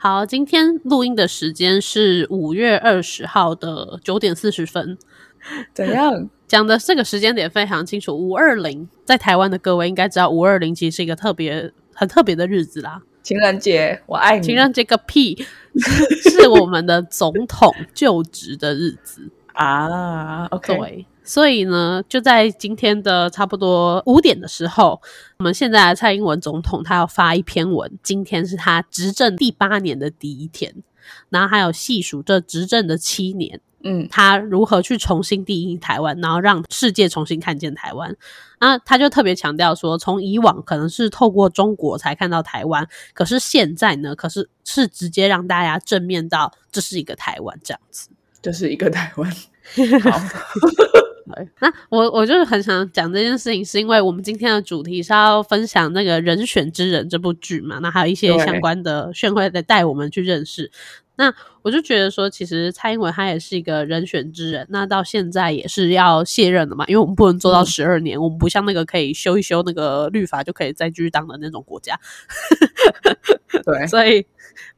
好，今天录音的时间是五月二十号的九点四十分。怎样？讲的这个时间点非常清楚，五二零，在台湾的各位应该知道，五二零其实是一个特别、很特别的日子啦。情人节，我爱你。情人节个屁，是我们的总统就职的日子 啊。OK，对，所以呢，就在今天的差不多五点的时候，我们现在的蔡英文总统他要发一篇文，今天是他执政第八年的第一天，然后还有细数这执政的七年。嗯，他如何去重新定义台湾，然后让世界重新看见台湾？啊，他就特别强调说，从以往可能是透过中国才看到台湾，可是现在呢，可是是直接让大家正面到这是一个台湾这样子，这是一个台湾。好，那我我就是很想讲这件事情，是因为我们今天的主题是要分享那个人选之人这部剧嘛，那还有一些相关的炫会的带我们去认识。那我就觉得说，其实蔡英文他也是一个人选之人，那到现在也是要卸任的嘛，因为我们不能做到十二年，我们不像那个可以修一修那个律法就可以再继续当的那种国家。对，所以，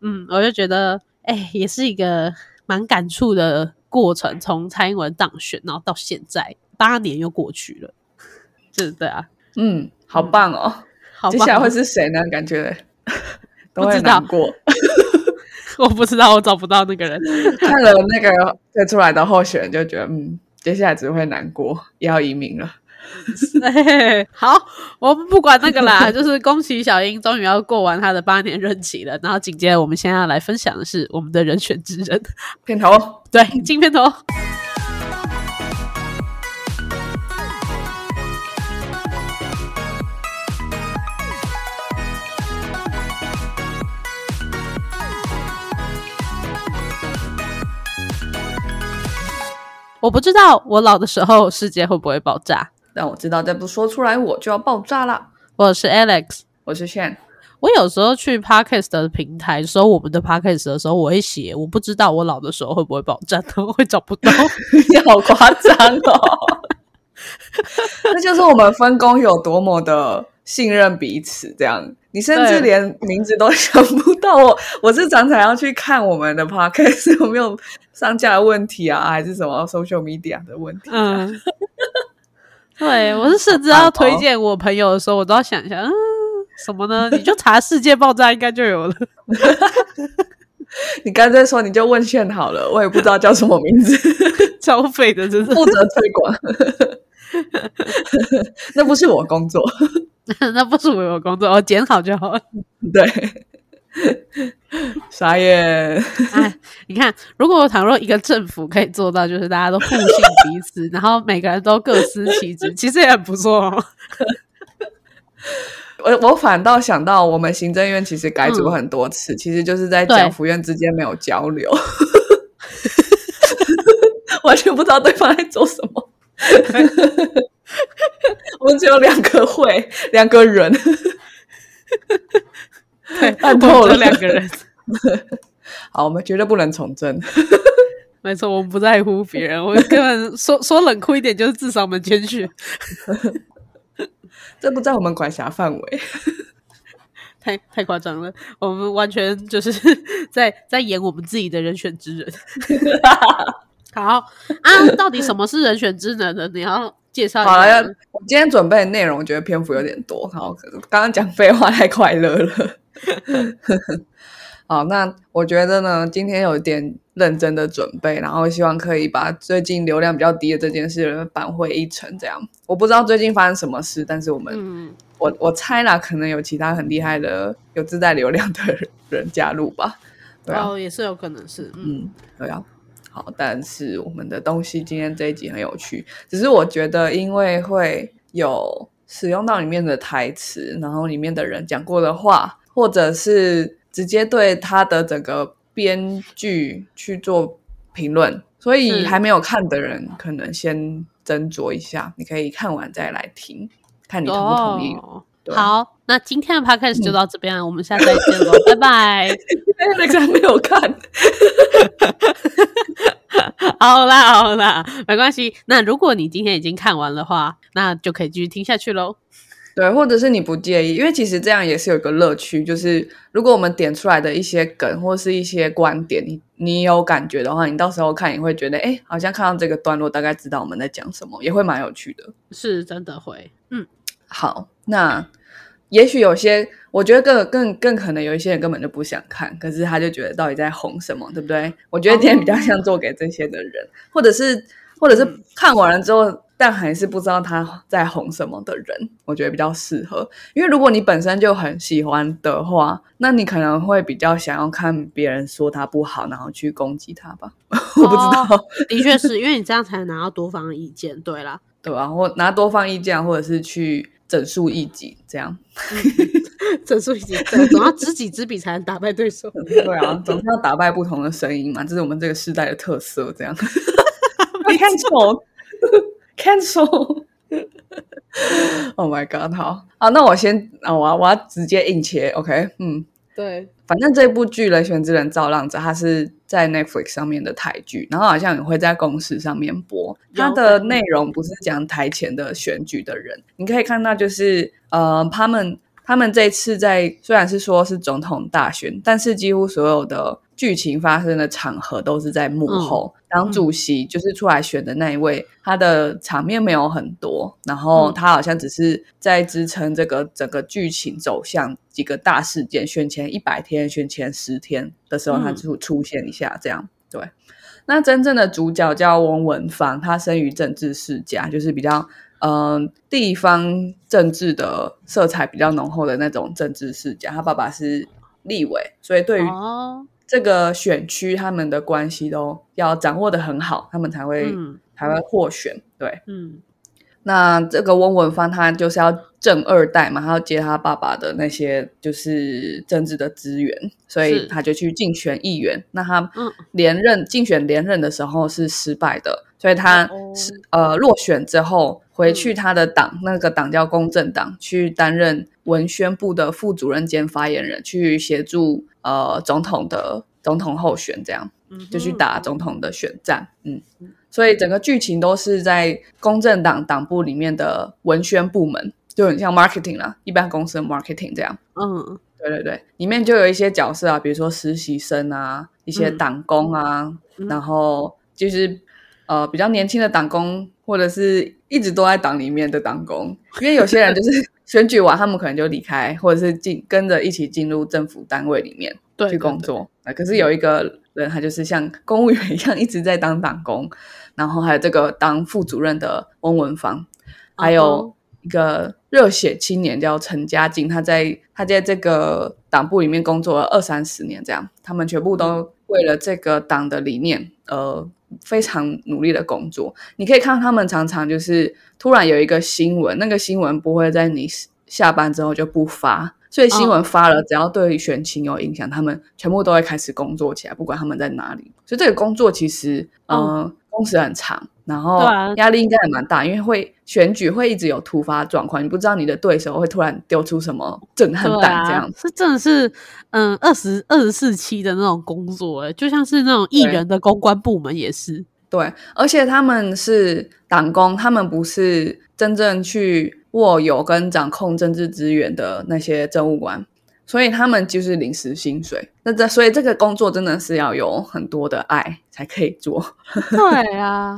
嗯，我就觉得，哎，也是一个蛮感触的过程。从蔡英文当选，然后到现在八年又过去了，是，对啊，嗯，好棒哦，好，接下来会是谁呢？感觉 都会难过。我不知道，我找不到那个人。看了那个推出来的候选人，就觉得嗯，接下来只会难过，要移民了。好，我们不管那个啦，就是恭喜小英终于要过完她的八年任期了。然后紧接着，我们现在要来分享的是我们的人选之人片头，对，进片头。我不知道我老的时候世界会不会爆炸，但我知道再不说出来我就要爆炸了。我是 Alex，我是 Shan。我有时候去 Podcast 的平台搜我们的 Podcast 的时候，我会写我不知道我老的时候会不会爆炸，我会找不到。你好夸张哦！那就是我们分工有多么的信任彼此，这样。你甚至连名字都想不到我，我是常常要去看我们的 podcast 有没有上架的问题啊，还是什么 social media 的问题？嗯，对 我是甚至要推荐我朋友的时候，我都要想一下，嗯，什么呢？你就查世界爆炸应该就有了。你刚才说你就问线好了，我也不知道叫什么名字，超废的，真是负责推广，那不是我工作。那不是我有工作，我剪好就好了。对，傻眼。哎，你看，如果倘若一个政府可以做到，就是大家都互信彼此，然后每个人都各司其职，其实也很不错哦。我我反倒想到，我们行政院其实改组很多次，其实就是在政府院之间没有交流，完全不知道对方在做什么。我们只有两个会，两个人，对，看 透了两个人。好，我们绝对不能从政。没错，我们不在乎别人，我们根本说说冷酷一点，就是至少我们谦虚。这不在我们管辖范围，太太夸张了。我们完全就是在在演我们自己的人选之人。好啊，到底什么是人选之人呢？你要。介绍好了，我今天准备的内容，我觉得篇幅有点多。好，刚刚讲废话太快乐了。好，那我觉得呢，今天有点认真的准备，然后希望可以把最近流量比较低的这件事扳回一城。这样，我不知道最近发生什么事，但是我们，我我猜啦，可能有其他很厉害的有自带流量的人加入吧。对啊，也是有可能是，嗯，对啊。好，但是我们的东西今天这一集很有趣，只是我觉得因为会有使用到里面的台词，然后里面的人讲过的话，或者是直接对他的整个编剧去做评论，所以还没有看的人可能先斟酌一下，你可以看完再来听，看你同不同意。好，那今天的 podcast 就到这边，我们下次再见喽，拜拜。那个还没有看。好啦好啦，没关系。那如果你今天已经看完的话，那就可以继续听下去喽。对，或者是你不介意，因为其实这样也是有一个乐趣，就是如果我们点出来的一些梗或是一些观点，你你有感觉的话，你到时候看你会觉得，哎，好像看到这个段落，大概知道我们在讲什么，也会蛮有趣的。是真的会，嗯，好，那也许有些，我觉得更更更可能有一些人根本就不想看，可是他就觉得到底在红什么，对不对？我觉得今天比较像做给这些的人，或者是或者是看完了之后。但还是不知道他在红什么的人，我觉得比较适合。因为如果你本身就很喜欢的话，那你可能会比较想要看别人说他不好，然后去攻击他吧。我不知道，的确是因为你这样才能拿到多方意见。对啦，对啊，或拿多方意见，或者是去整数一己这样。整数一己，总要知己知彼才能打败对手。对啊，总是要打败不同的声音嘛，这是我们这个时代的特色。这样，没看错。Cancel！Oh my god！好啊，那我先啊，我要我要直接硬切，OK？嗯，对，反正这部剧《人选之人造浪者》它是在 Netflix 上面的台剧，然后好像也会在公视上面播。它的内容不是讲台前的选举的人，你可以看到就是呃，他们他们这次在虽然是说是总统大选，但是几乎所有的。剧情发生的场合都是在幕后，当主席就是出来选的那一位，他的场面没有很多，然后他好像只是在支撑这个整个剧情走向几个大事件，选前一百天、选前十天的时候，他就出现一下，这样对。那真正的主角叫翁文芳，他生于政治世家，就是比较嗯地方政治的色彩比较浓厚的那种政治世家，他爸爸是立委，所以对于。这个选区他们的关系都要掌握的很好，他们才会才会获选。对，嗯，那这个翁文芳他就是要正二代嘛，他要接他爸爸的那些就是政治的资源，所以他就去竞选议员。那他连任竞选连任的时候是失败的，所以他是呃落选之后回去他的党，那个党叫公正党，去担任文宣部的副主任兼发言人，去协助。呃，总统的总统候选这样，就去打总统的选战，嗯，所以整个剧情都是在公正党党部里面的文宣部门，就很像 marketing 啦，一般公司的 marketing 这样，嗯，对对对，里面就有一些角色啊，比如说实习生啊，一些党工啊，然后就是呃比较年轻的党工，或者是一直都在党里面的党工，因为有些人就是。选举完，他们可能就离开，或者是进跟着一起进入政府单位里面去工作。可是有一个人，他就是像公务员一样一直在当党工，然后还有这个当副主任的翁文芳，还有一个热血青年叫陈家静，他在他在这个党部里面工作了二三十年，这样他们全部都为了这个党的理念，呃。非常努力的工作，你可以看到他们常常就是突然有一个新闻，那个新闻不会在你下班之后就不发，所以新闻发了，只要对选情有影响，他们全部都会开始工作起来，不管他们在哪里。所以这个工作其实，嗯，工时很长。然后压力应该也蛮大，因为会选举会一直有突发状况，你不知道你的对手会突然丢出什么震撼弹，这样是真的是嗯二十二十四期的那种工作，哎，就像是那种艺人的公关部门也是。对，而且他们是党工，他们不是真正去握有跟掌控政治资源的那些政务官，所以他们就是临时薪水。那这所以这个工作真的是要有很多的爱才可以做。对啊。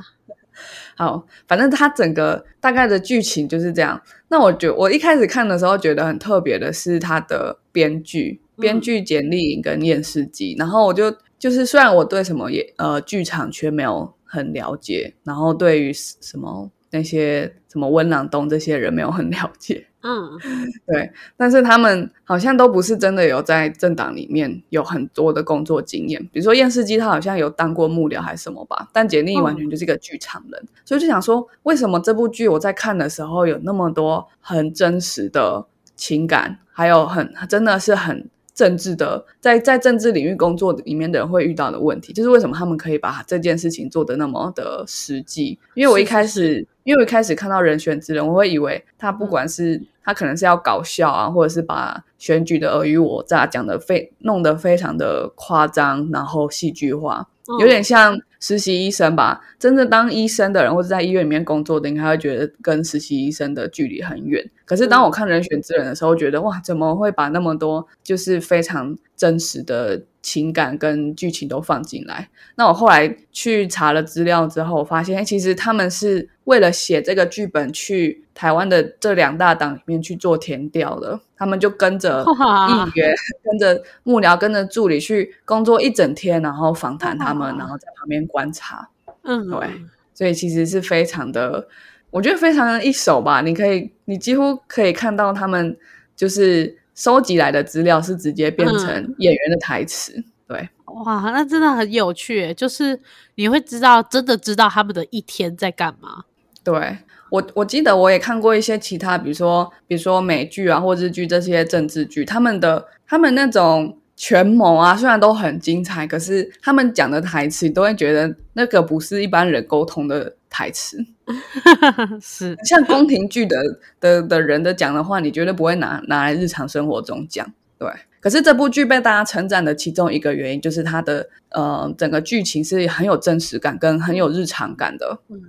好，反正它整个大概的剧情就是这样。那我觉我一开始看的时候觉得很特别的是它的编剧，编剧简丽颖跟验视机。然后我就就是虽然我对什么也呃剧场却没有很了解，然后对于什么那些什么温朗东这些人没有很了解。嗯，对，但是他们好像都不是真的有在政党里面有很多的工作经验，比如说验视机，他好像有当过幕僚还是什么吧，但简历完全就是一个剧场人，所以就想说，为什么这部剧我在看的时候有那么多很真实的情感，还有很真的是很。政治的，在在政治领域工作里面的人会遇到的问题，就是为什么他们可以把这件事情做得那么的实际？因为我一开始，因为我一开始看到人选之人，我会以为他不管是他可能是要搞笑啊，或者是把选举的尔虞我诈讲的非弄得非常的夸张，然后戏剧化，有点像实习医生吧。真正当医生的人或者在医院里面工作的，应该会觉得跟实习医生的距离很远。可是当我看《人选之人》的时候，觉得哇，怎么会把那么多就是非常真实的情感跟剧情都放进来？那我后来去查了资料之后，发现哎，其实他们是为了写这个剧本，去台湾的这两大党里面去做填调的。他们就跟着 议员、跟着幕僚、跟着助理去工作一整天，然后访谈他们，然后在旁边观察。嗯，对，所以其实是非常的，我觉得非常的一手吧。你可以，你几乎可以看到他们就是收集来的资料是直接变成演员的台词。对，哇，那真的很有趣，就是你会知道，真的知道他们的一天在干嘛。对。我我记得我也看过一些其他，比如说比如说美剧啊或日剧这些政治剧，他们的他们那种权谋啊，虽然都很精彩，可是他们讲的台词都会觉得那个不是一般人沟通的台词，是像宫廷剧的的的人的讲的话，你绝对不会拿拿来日常生活中讲。对，可是这部剧被大家称赞的其中一个原因，就是它的呃整个剧情是很有真实感跟很有日常感的。嗯，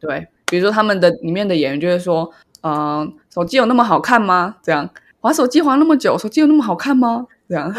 对。比如说，他们的里面的演员就会说：“嗯，手机有那么好看吗？这样滑手机滑那么久，手机有那么好看吗？这样。”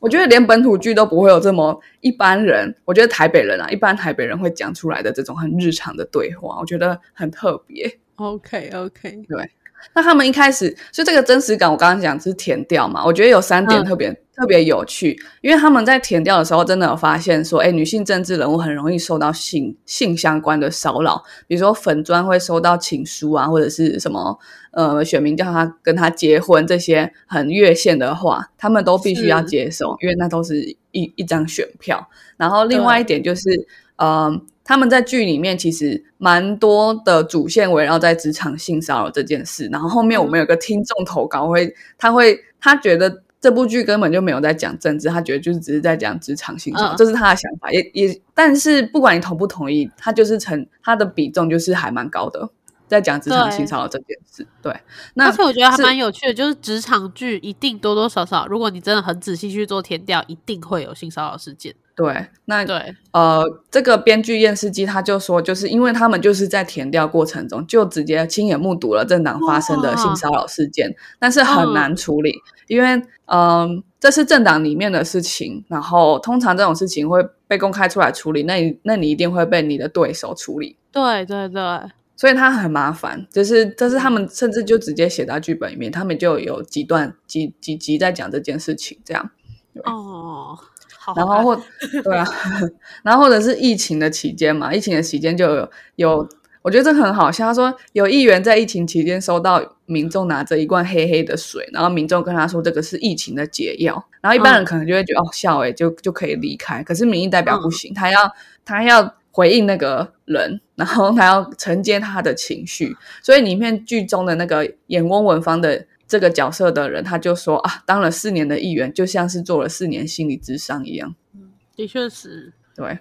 我觉得连本土剧都不会有这么一般人，我觉得台北人啊，一般台北人会讲出来的这种很日常的对话，我觉得很特别。OK OK，对。那他们一开始，所以这个真实感，我刚刚讲是填调嘛？我觉得有三点特别特别有趣，因为他们在填调的时候，真的有发现说，哎，女性政治人物很容易受到性性相关的骚扰，比如说粉砖会收到情书啊，或者是什么呃，选民叫他跟他结婚这些很越线的话，他们都必须要接受，因为那都是一一张选票。然后另外一点就是，呃。他们在剧里面其实蛮多的主线围绕在职场性骚扰这件事，然后后面我们有个听众投稿，会他会他觉得这部剧根本就没有在讲政治，他觉得就是只是在讲职场性骚扰，这是他的想法。也也，但是不管你同不同意，他就是成他的比重就是还蛮高的，在讲职场性骚扰这件事。对，而且我觉得还蛮有趣的，就是职场剧一定多多少少，如果你真的很仔细去做填调，一定会有性骚扰事件。对，那对，呃，这个编剧验尸机他就说，就是因为他们就是在填调过程中就直接亲眼目睹了政党发生的性骚扰事件，但是很难处理，因为嗯，这是政党里面的事情，然后通常这种事情会被公开出来处理，那你那你一定会被你的对手处理。对对对，所以他很麻烦，就是这是他们甚至就直接写到剧本里面，他们就有几段几几集在讲这件事情，这样。哦。然后或对啊，然后或者是疫情的期间嘛，疫情的期间就有有，我觉得这很好笑。他说有议员在疫情期间收到民众拿着一罐黑黑的水，然后民众跟他说这个是疫情的解药，然后一般人可能就会觉得哦笑哎，就就可以离开。可是民意代表不行，他要他要回应那个人，然后他要承接他的情绪，所以里面剧中的那个演翁文芳的。这个角色的人，他就说啊，当了四年的议员，就像是做了四年心理智商一样。嗯，的确是。对，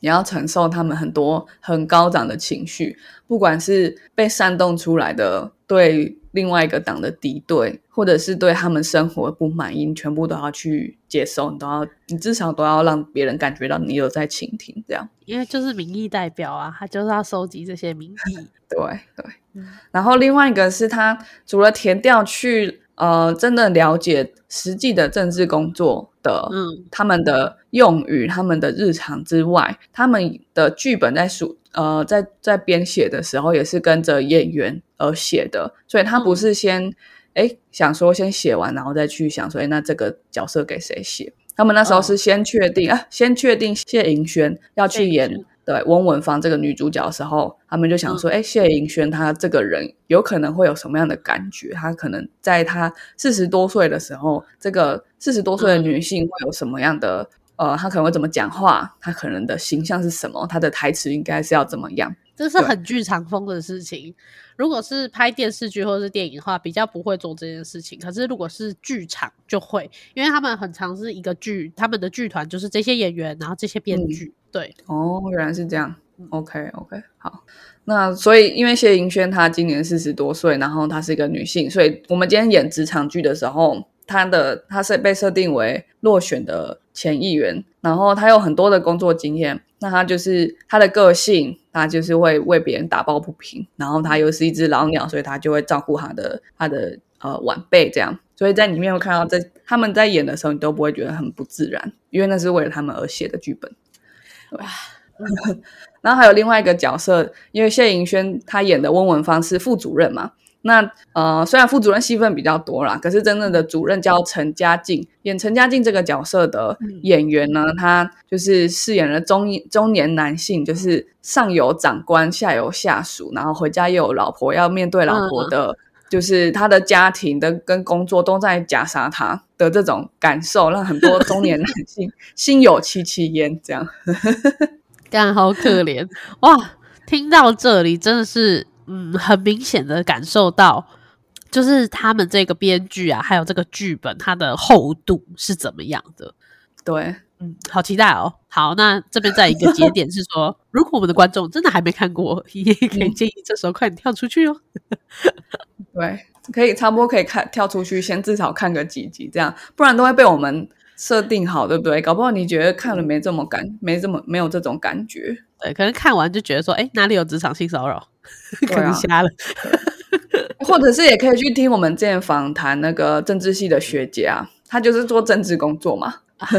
你要承受他们很多很高涨的情绪，不管是被煽动出来的对另外一个党的敌对，或者是对他们生活不满意，你全部都要去接受，你都要，你至少都要让别人感觉到你有在倾听，这样。因为就是民意代表啊，他就是要收集这些民意。对对。然后另外一个是他除了填调去呃真的了解实际的政治工作的，嗯，他们的用语、他们的日常之外，他们的剧本在书呃在在编写的时候也是跟着演员而写的，所以他不是先哎想说先写完然后再去想说哎那这个角色给谁写？他们那时候是先确定啊，先确定谢盈萱要去演。对翁文芳这个女主角的时候，他们就想说：“哎，谢盈萱她这个人有可能会有什么样的感觉？她可能在她四十多岁的时候，这个四十多岁的女性会有什么样的？呃，她可能会怎么讲话？她可能的形象是什么？她的台词应该是要怎么样？”这是很剧场风的事情。如果是拍电视剧或者是电影的话，比较不会做这件事情。可是如果是剧场，就会，因为他们很常是一个剧，他们的剧团就是这些演员，然后这些编剧。对，哦，原来是这样。OK，OK，好。那所以，因为谢盈萱她今年四十多岁，然后她是一个女性，所以我们今天演职场剧的时候，他的他是被设定为落选的前议员，然后他有很多的工作经验。那他就是他的个性，他就是会为别人打抱不平，然后他又是一只老鸟，所以他就会照顾他的他的呃晚辈这样。所以在里面会看到，在他们在演的时候，你都不会觉得很不自然，因为那是为了他们而写的剧本。哇，然后还有另外一个角色，因为谢盈萱她演的温文芳是副主任嘛。那呃，虽然副主任戏份比较多啦，可是真正的主任叫陈嘉靖，演陈嘉靖这个角色的演员呢，他就是饰演了中中年男性，就是上有长官，下有下属，然后回家又有老婆，要面对老婆的，就是他的家庭的跟工作都在夹杀他的这种感受，让很多中年男性 心有戚戚焉。这样，干好可怜哇！听到这里真的是。嗯，很明显的感受到，就是他们这个编剧啊，还有这个剧本，它的厚度是怎么样的？对，嗯，好期待哦。好，那这边在一个节点是说，如果我们的观众真的还没看过，也可以建议这时候快点跳出去哦。对，可以差不多可以看跳出去，先至少看个几集，这样，不然都会被我们设定好，对不对？搞不好你觉得看了没这么感，没这么没有这种感觉。对，可能看完就觉得说，哎，哪里有职场性骚扰？可能瞎了 或者是也可以去听我们之前访谈那个政治系的学姐啊，她就是做政治工作嘛。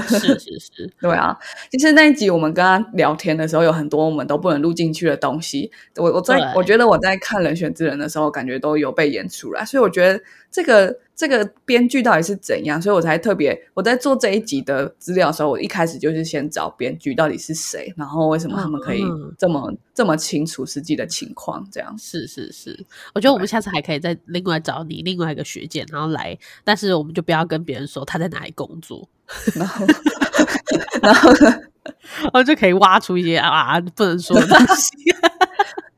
是是是，对啊。其实那一集我们跟他聊天的时候，有很多我们都不能录进去的东西。我我在我觉得我在看《人选之人》的时候，感觉都有被演出来，所以我觉得这个。这个编剧到底是怎样？所以我才特别我在做这一集的资料的时候，我一开始就是先找编剧到底是谁，然后为什么他们可以这么这么清楚实际的情况？这样是是是，我觉得我们下次还可以再另外找你另外一个学姐，然后来，但是我们就不要跟别人说他在哪里工作，然后 然后然后 就可以挖出一些啊不能说的东西。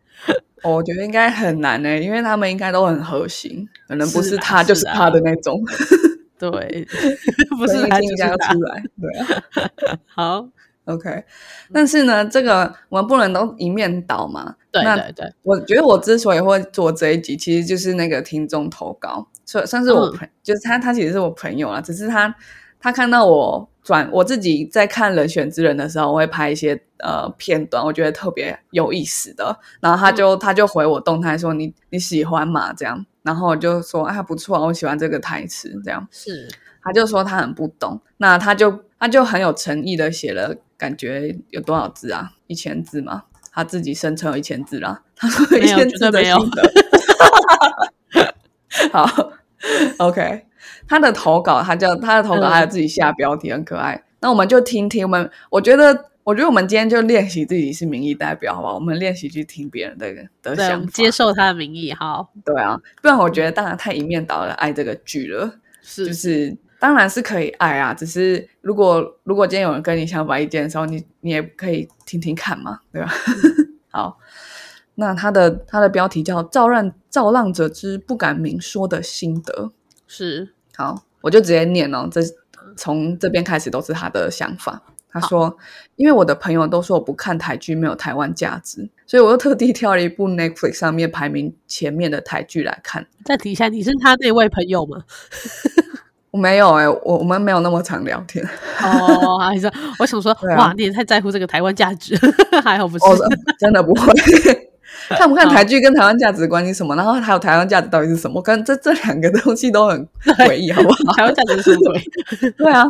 我觉得应该很难呢，因为他们应该都很核心，可能不是他就是他的那种。对，不是他应该要出来。对啊，好，OK。但是呢，这个我们不能都一面倒嘛。对对对，我觉得我之所以会做这一集，其实就是那个听众投稿，算算是我朋，就是他，他其实是我朋友啊，只是他。他看到我转我自己在看人选之人的时候，我会拍一些呃片段，我觉得特别有意思的。然后他就他就回我动态说你你喜欢吗？这样，然后我就说啊不错，我喜欢这个台词。这样是，他就说他很不懂，那他就他就很有诚意的写了，感觉有多少字啊？一千字吗？他自己声称有一千字啦。他说一千字没有。好，OK。他的投稿，他叫他的投稿，还有自己下标题，很可爱。那我们就听听，我们我觉得，我觉得我们今天就练习自己是民意代表，好不好？我们练习去听别人的的想法，接受他的民意，好。对啊，不然我觉得当然太一面倒了，爱这个剧了。是，就是当然是可以爱啊，只是如果如果今天有人跟你相反意见的时候，你你也可以听听看嘛，对吧？好，那他的他的标题叫《造浪造浪者之不敢明说的心得》，是。好，我就直接念哦。这从这边开始都是他的想法。他说：“因为我的朋友都说我不看台剧没有台湾价值，所以我又特地 挑了一部 Netflix 上面排名前面的台剧来看。”再提一下，你是他那位朋友吗？我没有哎，我我们没有那么常聊天。哦，还是 我想说，哇，你也太在乎这个台湾价值，还好不是？真的不会。看不看台剧跟台湾价值关系什么？然后还有台湾价值到底是什么？跟这这两个东西都很诡异，好不好？台湾价值是什么鬼？对啊，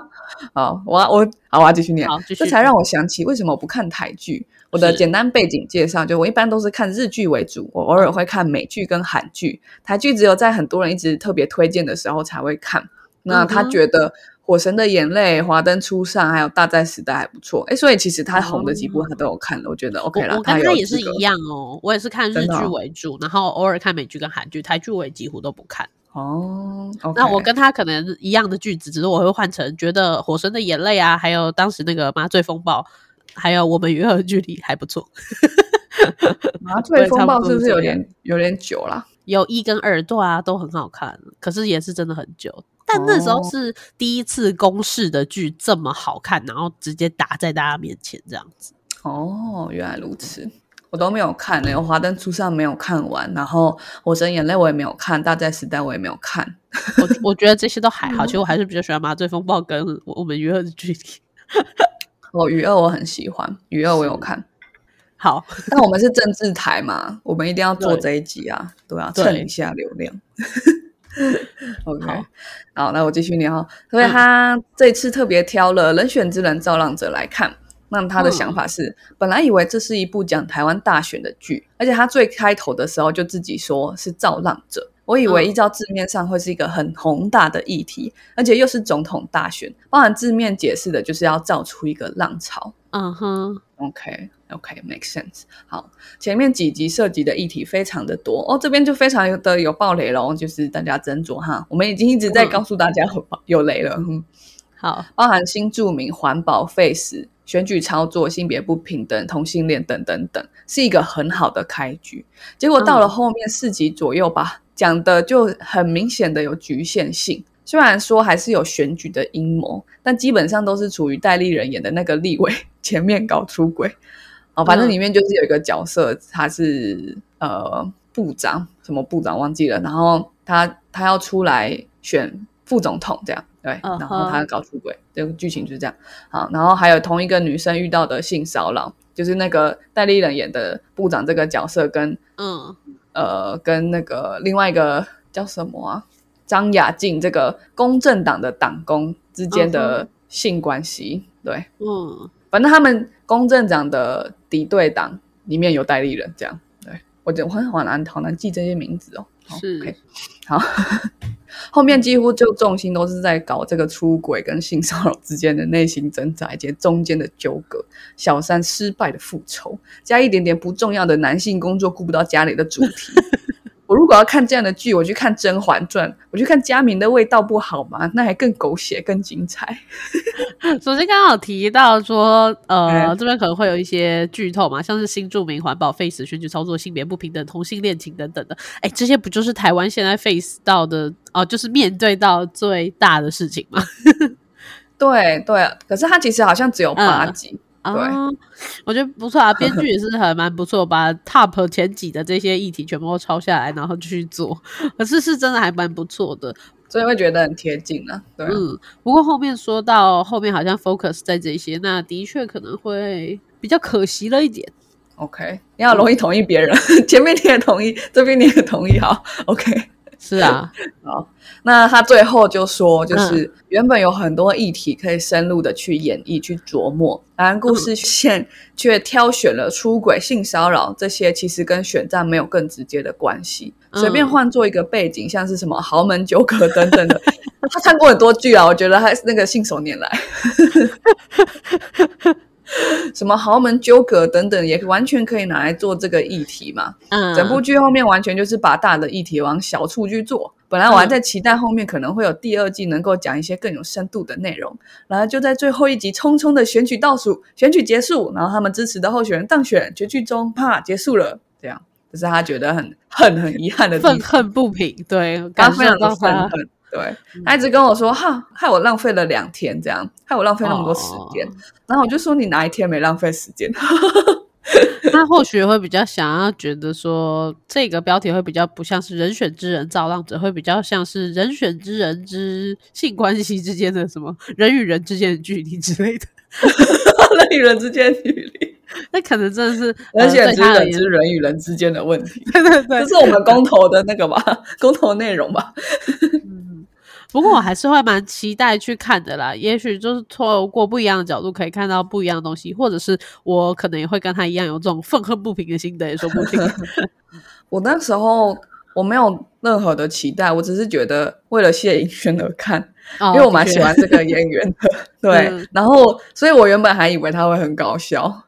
好，我我好，我要继续念。好，这才让我想起为什么我不看台剧。我的简单背景介绍，就我一般都是看日剧为主，我偶尔会看美剧跟韩剧。台剧只有在很多人一直特别推荐的时候才会看。那他觉得。火神的眼泪、华灯初上，还有大战时代还不错，哎，所以其实他红的几部他都有看了，我觉得 OK 了。我跟他也是一样哦，我也是看日剧为主，然后偶尔看美剧跟韩剧，台剧我也几乎都不看。哦，那我跟他可能一样的句子，只是我会换成觉得火神的眼泪啊，还有当时那个麻醉风暴，还有我们与恶距离还不错。麻醉风暴是不是有点有点久了？有一跟二对啊，都很好看，可是也是真的很久。但那时候是第一次公式的剧这么好看，然后直接打在大家面前这样子。哦，原来如此。我都没有看呢、我华灯初上没有看完，然后火神眼泪我也没有看，大债时代我也没有看。我 我觉得这些都还好，其实我还是比较喜欢麻醉风暴跟我我们娱乐的距离。我娱乐我很喜欢，娱乐我有看，好，那我们是政治台嘛，我们一定要做对这一集啊，对啊，对蹭一下流量。OK，好好，那我继续念哈。所以嗯他这次特别挑了《人选之人》造浪者来看。那他的想法是，本来以为这是一部讲台湾大选的剧，而且他最开头的时候就自己说是造浪者。我以为嗯依照字面上会是一个很宏大的议题，而且又是总统大选，包含字面解释的就是要造出一个浪潮。嗯哼，OK OK，make、sense。好，前面几集涉及的议题非常的多哦，这边就非常的有暴雷喽，就是大家斟酌哈。我们已经一直在嗯告诉大家有爆有雷了，嗯，好，包含新著名、环保、face、选举操作、性别不平等、同性恋等等等，是一个很好的开局。结果到了嗯后面四集左右吧，讲的就很明显的有局限性。虽然说还是有选举的阴谋，但基本上都是处于戴立人演的那个立委 前面搞出轨。哦，反正嗯。里面就是有一个角色，他是呃部长，什么部长忘记了，然后他他要出来选副总统，这样对，然后他搞出轨，这个剧情就是这样。好，然后还有同一个女生遇到的性骚扰，就是那个戴立人演的部长这个角色跟嗯。呃跟那个另外一个叫什么啊张雅静这个公正党的党工之间的性关系，对，嗯，反正他们公正党的敌对党里面有代理人，这样。对我觉得我很好难好难记这些名字哦。好是 OK，好，后面几乎就重心都是在搞这个出轨跟性骚扰之间的内心挣扎以及中间的纠葛，小三失败的复仇，加一点点不重要的男性工作顾不到家里的主题。我如果要看这样的剧，我去看《甄嬛传》，我去看《佳明的味道》不好吗？那还更狗血、更精彩。首先刚刚有提到说，呃，哎这边可能会有一些剧透嘛，像是新著名环保 face 选举操作、性别不平等、同性恋情等等的，哎，这些不就是台湾现在 face 到的哦、就是面对到最大的事情吗？对对，可是它其实好像只有八嗯集。啊对，我觉得不错啊，编剧也是还蛮不错，把 top 前几的这些议题全部都抄下来，然后去做，可是是真的还蛮不错的。所以会觉得很贴近啊。对啊，嗯，不过后面说到后面好像 focus 在这些，那的确可能会比较可惜了一点。OK，你要容易同意别人，前面你也同意，这边你也同意，好，OK。是啊，那他最后就说，就是嗯原本有很多议题可以深入的去演绎、去琢磨，然而故事线却挑选了出轨、性骚扰这些，其实跟选战没有更直接的关系。嗯随便换做一个背景，像是什么豪门纠葛等等的，他看过很多剧啊，我觉得他那个信手拈来。什么豪门纠葛等等，也完全可以拿来做这个议题嘛。嗯，整部剧后面完全就是把大的议题往小处去做。本来我还在期待后面可能会有第二季能够讲一些更有深度的内容，然后就在最后一集匆匆的选举倒数，选举结束，然后他们支持的候选人当选，绝剧中啪结束了，这样这是他觉得很恨很遗憾的地愤，恨不平，对，他非常的愤恨。对，他一直跟我说哈，害我浪费了两天，这样害我浪费那么多时间。哦然后我就说你哪一天没浪费时间？他或许会比较想要觉得说，这个标题会比较不像是人选之人造浪者，会比较像是人选之人之性关系之间的什么人与人之间的距离之类的。人与人之间的距离，那可能真的是人选之人之人与人之间的问题。对对对这，是我们公投的那个吧，公投内容吧。嗯，不过我还是会蛮期待去看的啦。也许就是透过不一样的角度，可以看到不一样的东西，或者是我可能也会跟他一样有这种愤恨不平的心得，也说不定。我那时候我没有任何的期待，我只是觉得为了谢颖轩而看，因因为我蛮喜欢这个演员的。对，嗯然后所以我原本还以为他会很搞笑，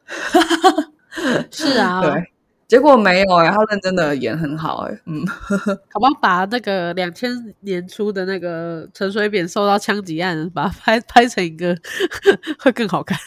是啊，对，结果没有哎、他认真的演很好哎、嗯，好不好把那个两千年初的那个陈水扁受到枪击案，把它拍拍成一个 会更好看。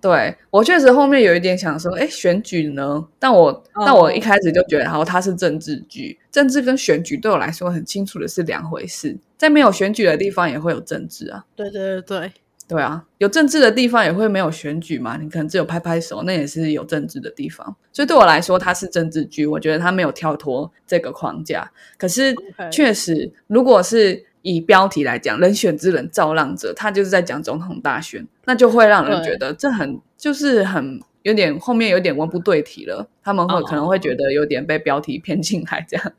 对我确实后面有一点想说，哎，选举呢？但我、哦但我一开始就觉得，好，它是政治剧，政治跟选举对我来说很清楚的是两回事，在没有选举的地方也会有政治啊。对对对对，对啊，有政治的地方也会没有选举嘛？你可能只有拍拍手，那也是有政治的地方。所以对我来说，它是政治剧，我觉得它没有跳脱这个框架。可是确实，如果是以标题来讲，“人选之人造浪者”，他就是在讲总统大选，那就会让人觉得这很就是很有点后面有点文不对题了。他们会可能会觉得有点被标题 骗进来，这样。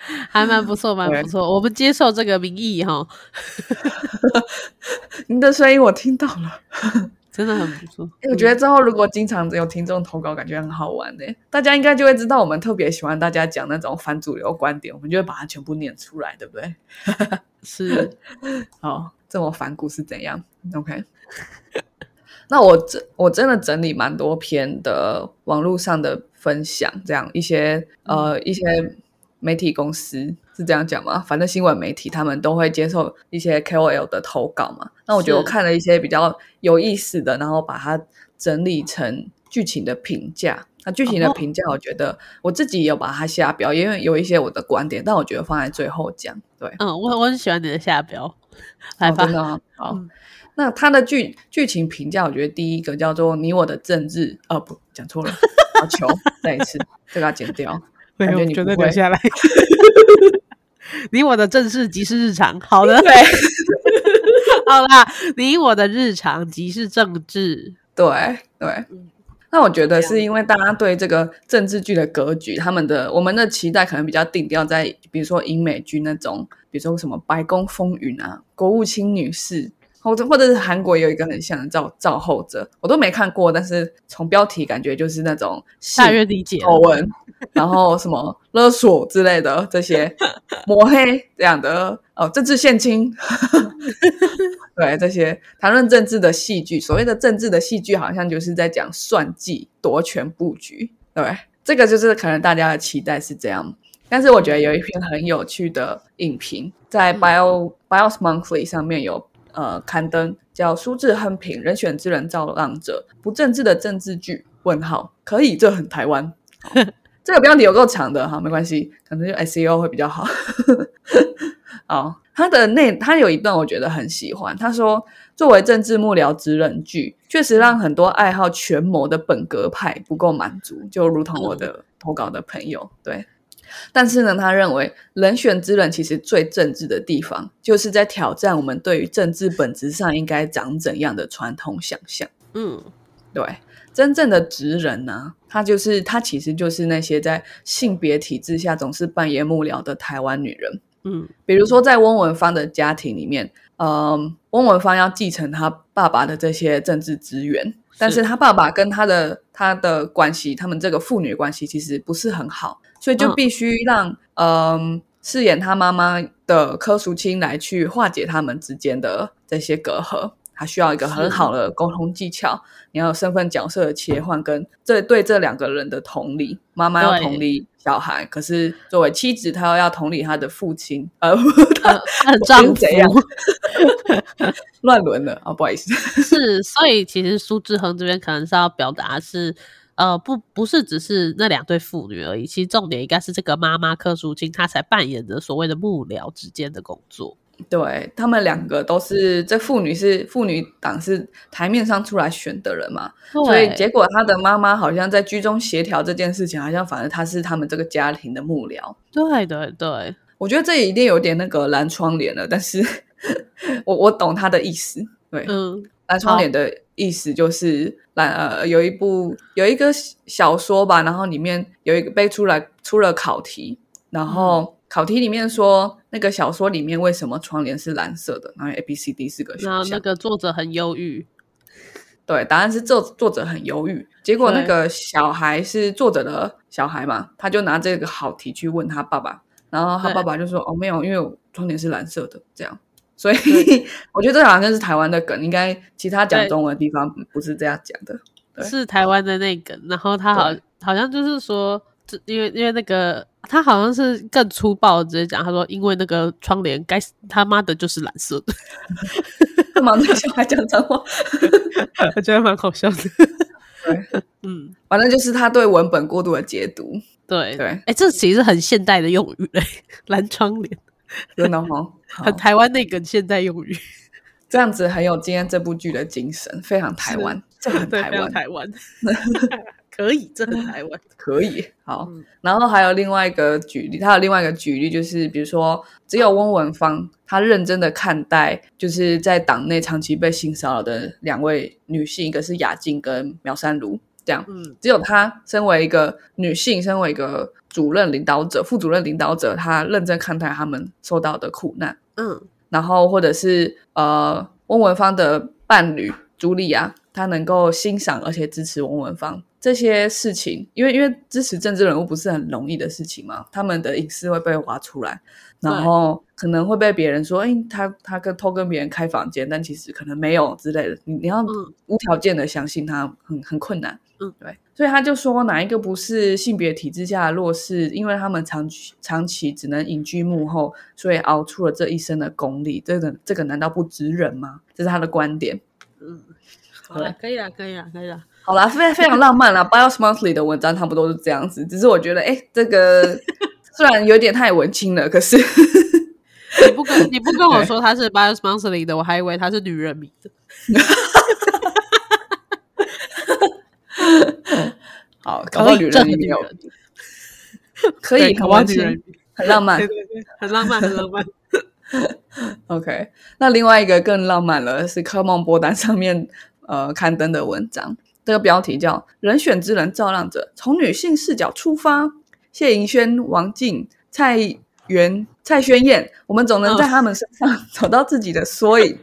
还蛮不错，蛮不错。我们接受这个民意哈。您的声音我听到了，真的很不错。我觉得之后如果经常有听众投稿，感觉很好玩呢。大家应该就会知道，我们特别喜欢大家讲那种反主流观点，我们就会把它全部念出来，对不对？是。好，这么反骨是怎样？OK。那我真我真的整理蛮多篇的网络上的分享，这样一些呃一些。媒体公司是这样讲吗？反正新闻媒体他们都会接受一些 KOL 的投稿嘛。那我觉得我看了一些比较有意思的，然后把它整理成剧情的评价。那剧情的评价，我觉得我自己有把它下标，因为有一些我的观点，但我觉得放在最后讲。对，嗯，我我很喜欢你的下标，来真的好。那它的剧剧情评价，我觉得第一个叫做“你我的政治”，哦，不讲错了，要求再一次，这个要剪掉。感觉你绝对留下来。你我的正事即是日常，好的，对，好啦，你我的日常即是政治，对对。那我觉得是因为大家对这个政治剧的格局，他们的我们的期待可能比较定调在，比如说英美剧那种，比如说什么《白宫风云》啊，《国务卿女士》。或者或者是韩国有一个很像的造造后者，我都没看过，但是从标题感觉就是那种大约理解口吻，然后什么 勒索之类的这些抹黑这样的哦，政治献金，对这些谈论政治的戏剧，所谓的政治的戏剧，好像就是在讲算计、夺权布局，对，这个就是可能大家的期待是这样，但是我觉得有一篇很有趣的影评在 Bio Bios Monthly 上面有。呃，刊登叫苏志亨评人选之人造浪者不政治的政治剧？问号可以，这很台湾。这个标题有够长的哈，没关系，可能就 SEO 会比较好。哦，他的内他有一段我觉得很喜欢，他说作为政治幕僚职人剧，确实让很多爱好权谋的本格派不够满足，就如同我的投稿的朋友对。但是呢，他认为人选之人其实最政治的地方，就是在挑战我们对于政治本质上应该长怎样的传统想象。嗯，对，真正的职人呢，他就是他其实就是那些在性别体制下总是扮演幕僚的台湾女人。嗯，比如说在翁文芳的家庭里面，嗯，翁文芳要继承他爸爸的这些政治资源，但是他爸爸跟他的他的关系，他们这个父女关系其实不是很好。所以就必须让嗯饰演他妈妈的柯淑清来去化解他们之间的这些隔阂，他需要一个很好的沟通技巧，你要有身份角色的切换，跟这对这两个人的同理，妈妈要同理小孩，可是作为妻子，她又要同理她的父亲，呃，她的丈夫，乱伦了啊，不好意思，是，所以其实苏志恒这边可能是要表达是。呃，不，不是只是那两对父女而已。其实重点应该是这个妈妈柯淑清，她才扮演着所谓的幕僚之间的工作。对他们两个都是这妇女是妇女党是台面上出来选的人嘛，所以结果他的妈妈好像在居中协调这件事情，好像反而他是他们这个家庭的幕僚。对对对，我觉得这一定有点那个蓝窗帘了，但是 我我懂他的意思。对，嗯，蓝窗帘的。意思就是蓝呃有一部有一个小说吧，然后里面有一个被出来出了考题，然后考题里面说那个小说里面为什么窗帘是蓝色的？然后 A B C D 四个选项，那个作者很忧郁，对，答案是作作者很忧郁。结果那个小孩是作者的小孩嘛，他就拿这个好题去问他爸爸，然后他爸爸就说哦没有，因为窗帘是蓝色的，这样。所以 我觉得这好像是台湾的梗，应该其他讲中文的地方不是这样讲的。是台湾的那梗，然后他好好像就是说，因为因为那个他好像是更粗暴直接讲，他说因为那个窗帘该他妈的就是蓝色的，干嘛对小孩讲脏话？我觉得蛮好笑的。对，嗯，反正就是他对文本过度的解读。对对，哎，这其实很现代的用语嘞，蓝窗帘。真的哈，很台湾那个现代用语。这样子很有今天这部剧的精神，非常台湾，这很，台湾，台湾，可以，这很台湾。可以好。嗯然后还有另外一个举例，他有另外一个举例，就是比如说，只有翁文芳她认真的看待，就是在党内长期被性骚扰的两位女性，一个是雅静跟苗山如，这样，嗯只有她身为一个女性，身为一个主任领导者、副主任领导者，他认真看待他们受到的苦难。嗯。然后或者是呃翁文芳的伴侣朱莉亚，她能够欣赏而且支持翁文芳这些事情，因为因为支持政治人物不是很容易的事情嘛，他们的隐私会被挖出来，然后可能会被别人说，哎，他他跟偷跟别人开房间，但其实可能没有之类的，你你要嗯。无条件的相信他很很困难。嗯，对，所以他就说哪一个不是性别体制下的弱势，因为他们长期长期只能隐居幕后，所以熬出了这一生的功力。这个这个难道不值人吗？这是他的观点。嗯，好了，可以了，可以了，可以了。好啦，非非常浪漫啦。Bios Monthly 的文章差不多是这样子，只是我觉得，哎，这个 虽然有点太文青了，可是你不跟你不跟我说他是 Bios Monthly 的，我还以为他是女人迷的。好，搞到女人里面有，可以对搞不好很文青女人，很浪漫对。对对，很浪漫，很浪漫。OK，那另外一个更浪漫了，是科梦波丹上面呃刊登的文章，这个标题叫《人选之人照亮者》，从女性视角出发。谢盈萱、王静、蔡元、蔡宣燕，我们总能在他们身上 找到自己的缩影。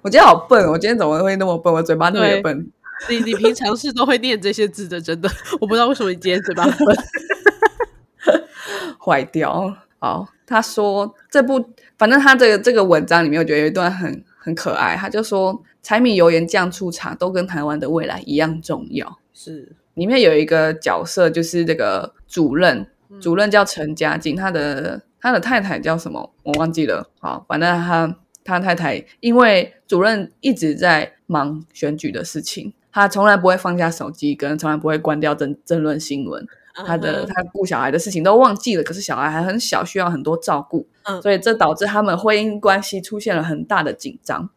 我今天好笨，我今天怎么会那么笨？我嘴巴那么笨。你你平常是都会念这些字的，真的，我不知道为什么你今天嘴巴。坏掉。好，他说这部，反正他这个这个文章里面，我觉得有一段很很可爱。他就说，柴米油盐酱醋茶都跟台湾的未来一样重要。是，里面有一个角色，就是这个主任，嗯主任叫陈嘉靖，他的他的太太叫什么？我忘记了。好，反正他他太太因为主任一直在忙选举的事情，他从来不会放下手机，跟从来不会关掉争争论新闻。他的他顾小孩的事情都忘记了，可是小孩还很小，需要很多照顾，嗯所以这导致他们婚姻关系出现了很大的紧张。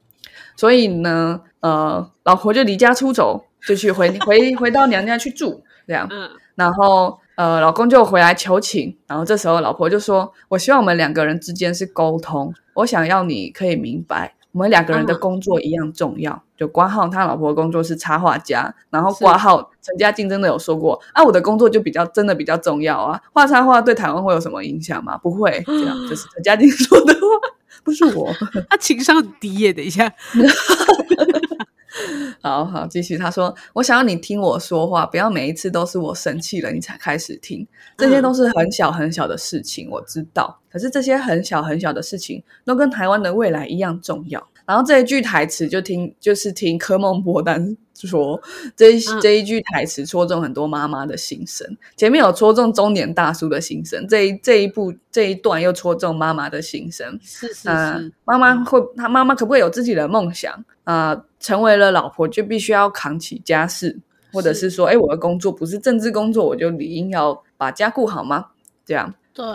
所以呢，呃，老婆就离家出走，就去回回回到娘家去住，这样。嗯然后呃，老公就回来求情，然后这时候老婆就说：“我希望我们两个人之间是沟通，我想要你可以明白，我们两个人的嗯工作一样重要。就挂号他老婆的工作是插画家，然后是挂号陈家静真的有说过，啊，我的工作就比较真的比较重要啊，画插画对台湾会有什么影响吗？不会，这样 就是陈家静说的话，不是我。他情商很低耶，等一下，好好，继续。他说：“我想要你听我说话，不要每一次都是我生气了你才开始听。这些都是很小很小的事情，我知道。可是这些很小很小的事情，都跟台湾的未来一样重要。”然后这一句台词就听，就是听科梦波丹说这一、嗯这一句台词戳中很多妈妈的心声。前面有戳中中年大叔的心声，这一这一部这一段又戳中妈妈的心声。是是那是，妈妈会，她妈妈可不可以有自己的梦想？啊、成为了老婆就必须要扛起家事，或者是说，哎，我的工作不是政治工作，我就理应要把家顾好吗？这样，对，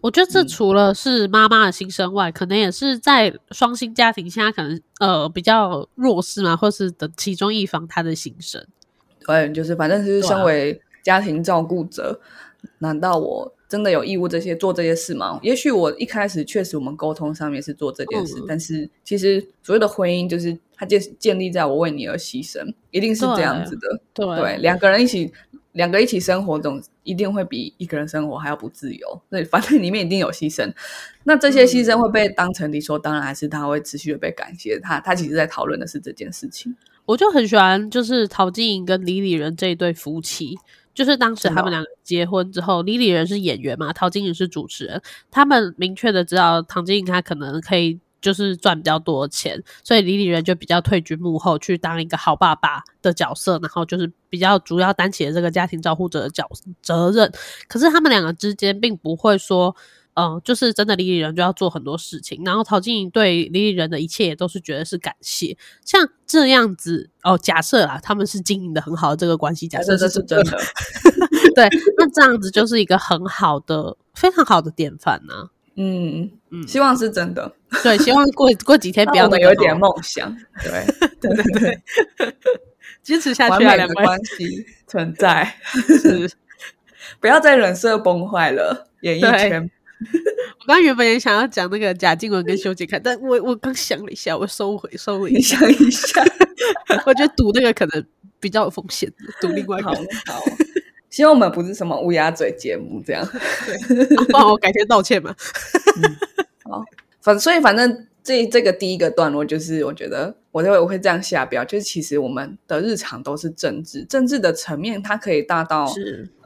我觉得这嗯除了是妈妈的心声外，可能也是在双薪家庭现在，可能呃比较弱势嘛，或是的其中一方他的心声。对，就是反正是身为家庭照顾者，难道我真的有义务这些做这些事吗？也许我一开始确实我们沟通上面是做这件事，嗯但是其实所谓的婚姻就是它建建立在我为你而牺牲，一定是这样子的。对对，两个人一起，两个一起生活，总一定会比一个人生活还要不自由。对，反正里面一定有牺牲。那这些牺牲会被当成理所当然，还是他会持续的被感谢？他他其实在讨论的是这件事情。我就很喜欢，就是陶晶莹跟李李仁这一对夫妻。就是当时他们两个结婚之后，李李仁是演员嘛，陶晶莹是主持人，他们明确的知道唐晶莹她可能可以就是赚比较多的钱，所以李李仁就比较退居幕后，去当一个好爸爸的角色，然后就是比较主要担起了这个家庭照护者的角责任。可是他们两个之间并不会说。嗯，就是真的，李李仁就要做很多事情，然后陶晶莹对李李仁的一切也都是觉得是感谢，像这样子哦。假设啊，他们是经营的很好的这个关系，假设这是真的。对，那这样子就是一个很好的、非常好的典范呐、嗯嗯，希望是真的。对，希望过过几天 不要有点梦想。对对对 对，坚持下去啊，两关系存在，不要再人设崩坏了，演艺圈。我刚原本也想要讲那个贾静雯跟修杰楷，但我我刚想了一下，我收回收回。一下，我觉得赌那个可能比较有风险，赌另外一个。好，希望我们不是什么乌鸦嘴节目这样。不然我改天道歉嘛。好，反所以反正。这这个第一个段落就是，我觉得我认为我会这样下标，就是其实我们的日常都是政治，政治的层面它可以大到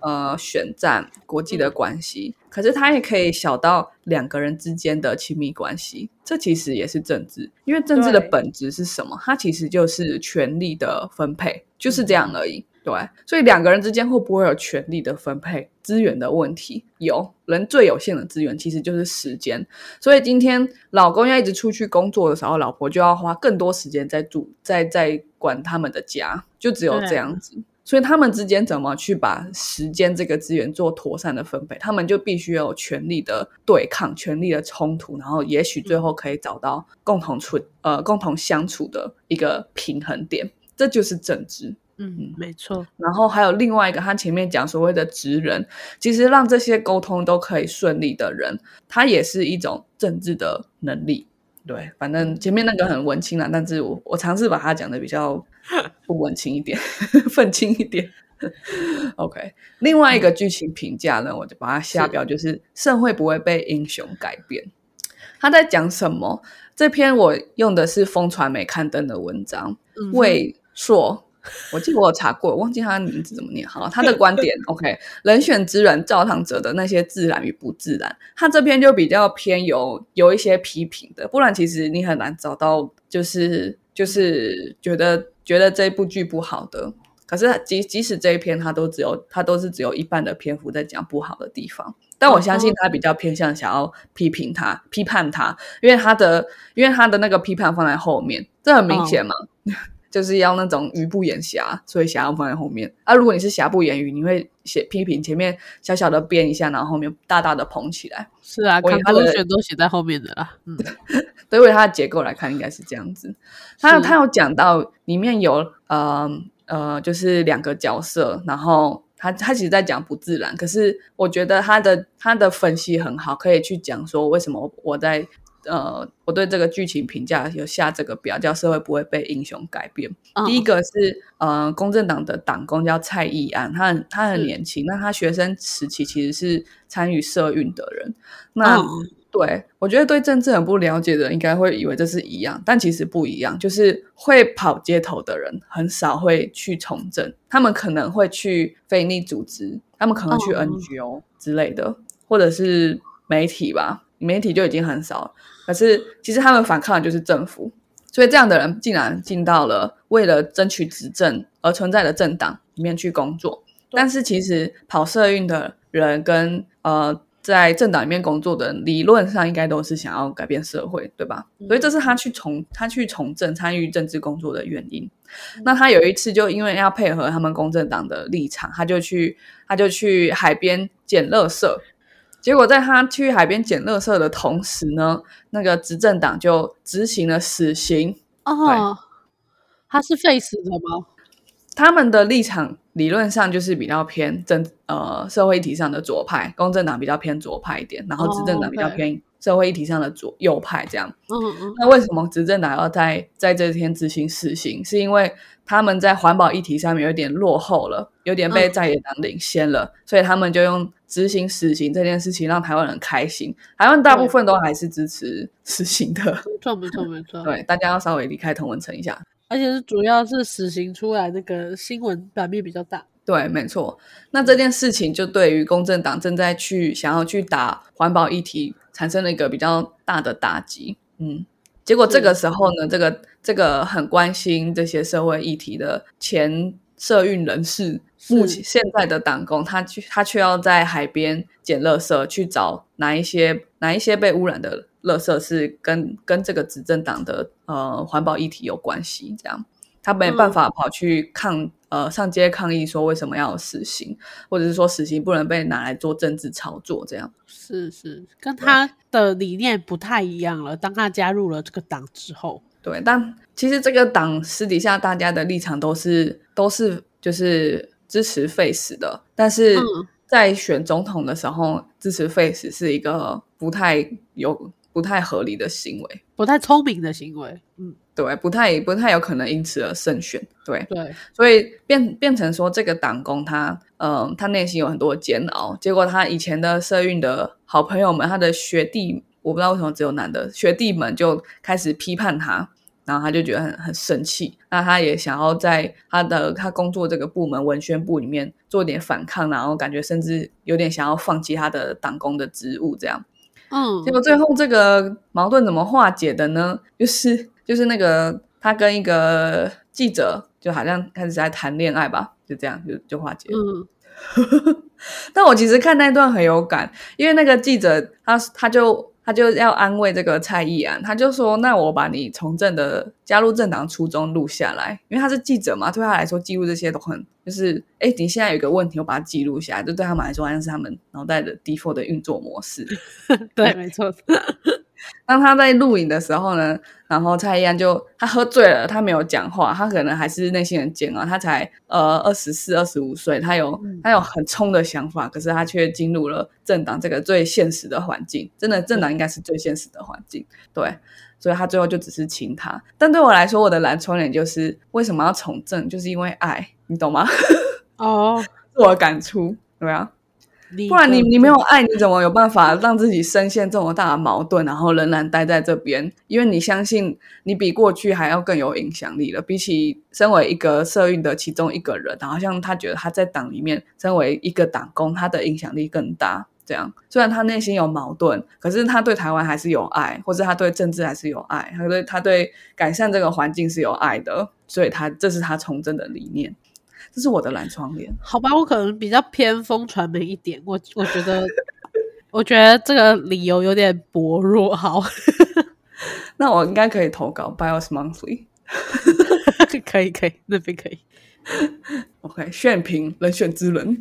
呃选战、国际的关系，可是它也可以小到两个人之间的亲密关系，这其实也是政治，因为政治的本质是什么？它其实就是权力的分配，就是这样而已。对，所以两个人之间会不会有权力的分配、资源的问题？有人最有限的资源其实就是时间，所以今天老公要一直出去工作的时候，老婆就要花更多时间在住、在在管他们的家，就只有这样子。所以他们之间怎么去把时间这个资源做妥善的分配？他们就必须有权力的对抗、权力的冲突，然后也许最后可以找到共同处呃共同相处的一个平衡点，这就是政治。嗯，没错。然后还有另外一个，他前面讲所谓的职人，其实让这些沟通都可以顺利的人，他也是一种政治的能力。对，反正前面那个很文青了，但是我我尝试把它讲的比较 不文青一点，愤青一点。OK，另外一个剧情评价呢，我就把它下标，就是社会不会被英雄改变。他在讲什么？这篇我用的是风传媒刊登的文章，魏硕。我记得我有查过，忘记他的名字怎么念。好，他的观点，OK，人选之人，照堂者的那些自然与不自然，他这篇就比较偏有有一些批评的，不然其实你很难找到，就是就是觉得觉得这部剧不好的。可是即即使这一篇，他都只有他都是只有一半的篇幅在讲不好的地方，但我相信他比较偏向想要批评他、批判他，因为他的因为他的那个批判放在后面，这很明显嘛。就是要那种鱼不眼瑕，所以瑕要放在后面。啊，如果你是瑕不掩瑜，你会写批评前面小小的编一下，然后后面大大的捧起来。是啊，看他的选都写在后面的啦。嗯，对，为它的结构来看，应该是这样子。他他有讲到里面有呃呃，就是两个角色，然后他他其实在讲不自然，可是我觉得他的他的分析很好，可以去讲说为什么我在。呃，我对这个剧情评价有下这个表，叫社会不会被英雄改变。第一个是呃，公正党的党工叫蔡义安，他很他很年轻，那他学生时期其实是参与社运的人。那对我觉得对政治很不了解的人，应该会以为这是一样，但其实不一样。就是会跑街头的人，很少会去从政，他们可能会去非利组织，他们可能去 NGO 之类的，或者是媒体吧。媒体就已经很少，可是其实他们反抗的就是政府，所以这样的人竟然进到了为了争取执政而存在的政党里面去工作。但是其实跑社运的人跟呃在政党里面工作的人，理论上应该都是想要改变社会，对吧？所以这是他去从他去从政参与政治工作的原因。那他有一次就因为要配合他们公正党的立场，他就去他就去海边捡垃圾。结果在他去海边捡垃圾的同时呢，那个执政党就执行了死刑。哦，他是废死的吗？他们的立场理论上就是比较偏政呃社会议题上的左派，公正党比较偏左派一点，然后执政党比较偏社会议题上的左右派这样。嗯嗯。那为什么执政党要在在这天执行死刑？是因为他们在环保议题上面有点落后了，有点被在野党领先了，所以他们就用。执行死刑这件事情让台湾人开心，台湾大部分都还是支持死刑的。没错，没错，没错。对，大家要稍微离开同文层一下。而且是主要是死刑出来那个新闻版面比较大。对，没错。那这件事情就对于公正党正在去想要去打环保议题，产生了一个比较大的打击。嗯，结果这个时候呢，这个这个很关心这些社会议题的前社运人士。目前现在的党工，他去他却要在海边捡垃圾，去找哪一些哪一些被污染的垃圾是跟跟这个执政党的呃环保议题有关系，这样他没办法跑去抗呃上街抗议说为什么要死刑，或者是说死刑不能被拿来做政治操作这样。是是，跟他的理念不太一样了。当他加入了这个党之后，对，但其实这个党私底下大家的立场都是都是就是支持废死的，但是在选总统的时候支持废死是一个不太有不太合理的行为，不太聪明的行为。嗯，对，不太不太有可能因此而胜选。对对，所以变变成说这个党工他嗯他内心有很多煎熬，结果他以前的社运的好朋友们，他的学弟。我不知道为什么只有男的学弟们就开始批判他，然后他就觉得很很生气。那他也想要在他的他工作这个部门文宣部里面做点反抗，然后感觉甚至有点想要放弃他的党工的职务，这样。嗯，结果最后这个矛盾怎么化解的呢？就是就是那个他跟一个记者就好像开始在谈恋爱吧，就这样就就化解。嗯。但我其实看那段很有感，因为那个记者他他就。他就要安慰这个蔡意安，他就说：“那我把你从政的加入政党初衷录下来，因为他是记者嘛，对他来说记录这些都很就是，哎，你现在有一个问题，我把它记录下来，就对他们来说好像是他们脑袋的 default 的运作模式。对，没错。当他在录影的时候呢，然后蔡依安就他喝醉了，他没有讲话，他可能还是内心很煎熬。他才呃二十四、二十五岁，他有他有很冲的想法，可是他却进入了政党这个最现实的环境。真的，政党应该是最现实的环境。对，所以他最后就只是亲他。但对我来说，我的蓝窗帘就是为什么要从政，就是因为爱你懂吗？哦，自我的感触，对啊。不然你你没有爱，你怎么有办法让自己深陷这么大的矛盾，然后仍然待在这边？因为你相信你比过去还要更有影响力了。比起身为一个社运的其中一个人，好像他觉得他在党里面身为一个党工，他的影响力更大。这样虽然他内心有矛盾，可是他对台湾还是有爱，或者他对政治还是有爱，他对他对改善这个环境是有爱的，所以他这是他从政的理念。这是我的蓝窗帘，好吧，我可能比较偏风传媒一点，我我觉得，我觉得这个理由有点薄弱。好，那我应该可以投稿 Bios Monthly，可以可以，那边可以。OK，选评人选之人，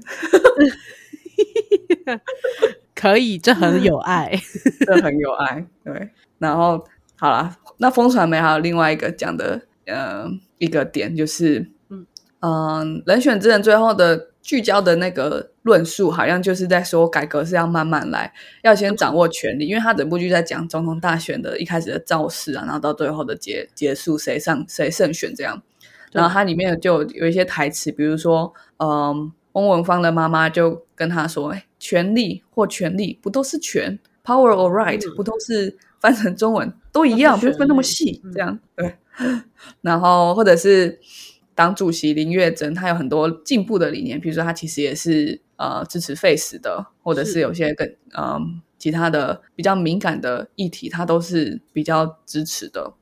可以，这很有爱，这很有爱。对，然后好了，那风传媒还有另外一个讲的，呃，一个点就是。嗯，人选之人最后的聚焦的那个论述，好像就是在说改革是要慢慢来，要先掌握权力，因为他整部剧在讲总统大选的一开始的造势啊，然后到最后的结结束，谁上谁胜选这样。然后它里面就有一些台词，比如说，嗯，翁文芳的妈妈就跟他说：“哎，权力或权力不都是权？Power or right 不都是翻成中文都一样，不用分那么细，这样对。然后或者是。”党主席林月珍，他有很多进步的理念，比如说他其实也是呃支持废死的，或者是有些更嗯其他的比较敏感的议题，他都是比较支持的。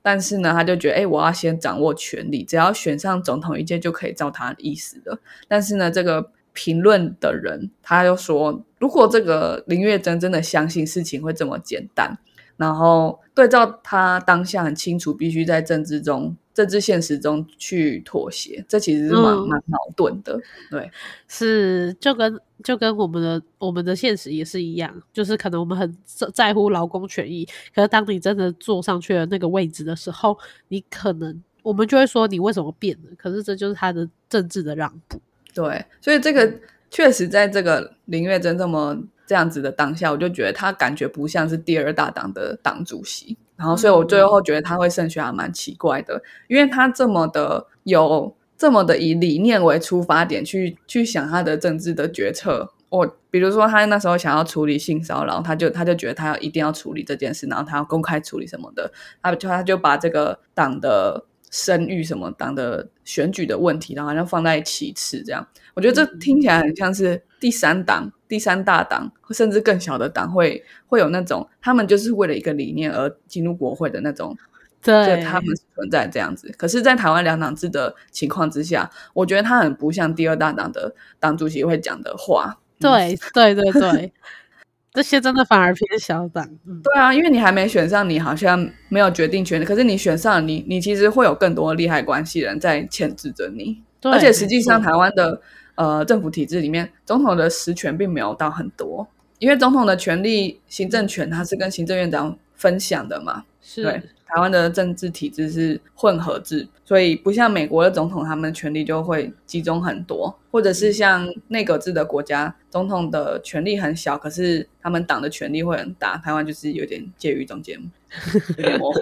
但是呢，他就觉得，哎，我要先掌握权力，只要选上总统一届就可以照他的意思的。但是呢，这个评论的人他又说，如果这个林月珍真的相信事情会这么简单，然后对照他当下很清楚，必须在政治中。政治现实中去妥协，这其实是蛮蛮矛盾的。对，是就跟就跟我们的我们的现实也是一样，就是可能我们很在乎劳工权益，可是当你真的坐上去了那个位置的时候，你可能我们就会说你为什么变了？可是这就是他的政治的让步。对，所以这个确实在这个林月珍这么这样子的当下，我就觉得他感觉不像是第二大党的党主席。然后，所以我最后觉得他会胜选还蛮奇怪的，因为他这么的有这么的以理念为出发点去去想他的政治的决策。我比如说，他那时候想要处理性骚扰，他就他就觉得他要一定要处理这件事，然后他要公开处理什么的，他就他就把这个党的声誉什么党的选举的问题，然后好像放在其次这样。我觉得这听起来很像是第三党。第三大党甚至更小的党会会有那种，他们就是为了一个理念而进入国会的那种，对，他们存在这样子。可是，在台湾两党制的情况之下，我觉得他很不像第二大党的党主席会讲的话。对，对，对，对，这些真的反而偏小党。对啊，因为你还没选上，你好像没有决定权。可是你选上，你你其实会有更多利害关系人在牵制着你。而且实际上，台湾的呃政府体制里面，总统的实权并没有到很多，因为总统的权力、行政权他是跟行政院长分享的嘛。是。台湾的政治体制是混合制，所以不像美国的总统，他们权力就会集中很多，或者是像内阁制的国家，总统的权力很小，可是他们党的权力会很大。台湾就是有点介于中间，有点模糊。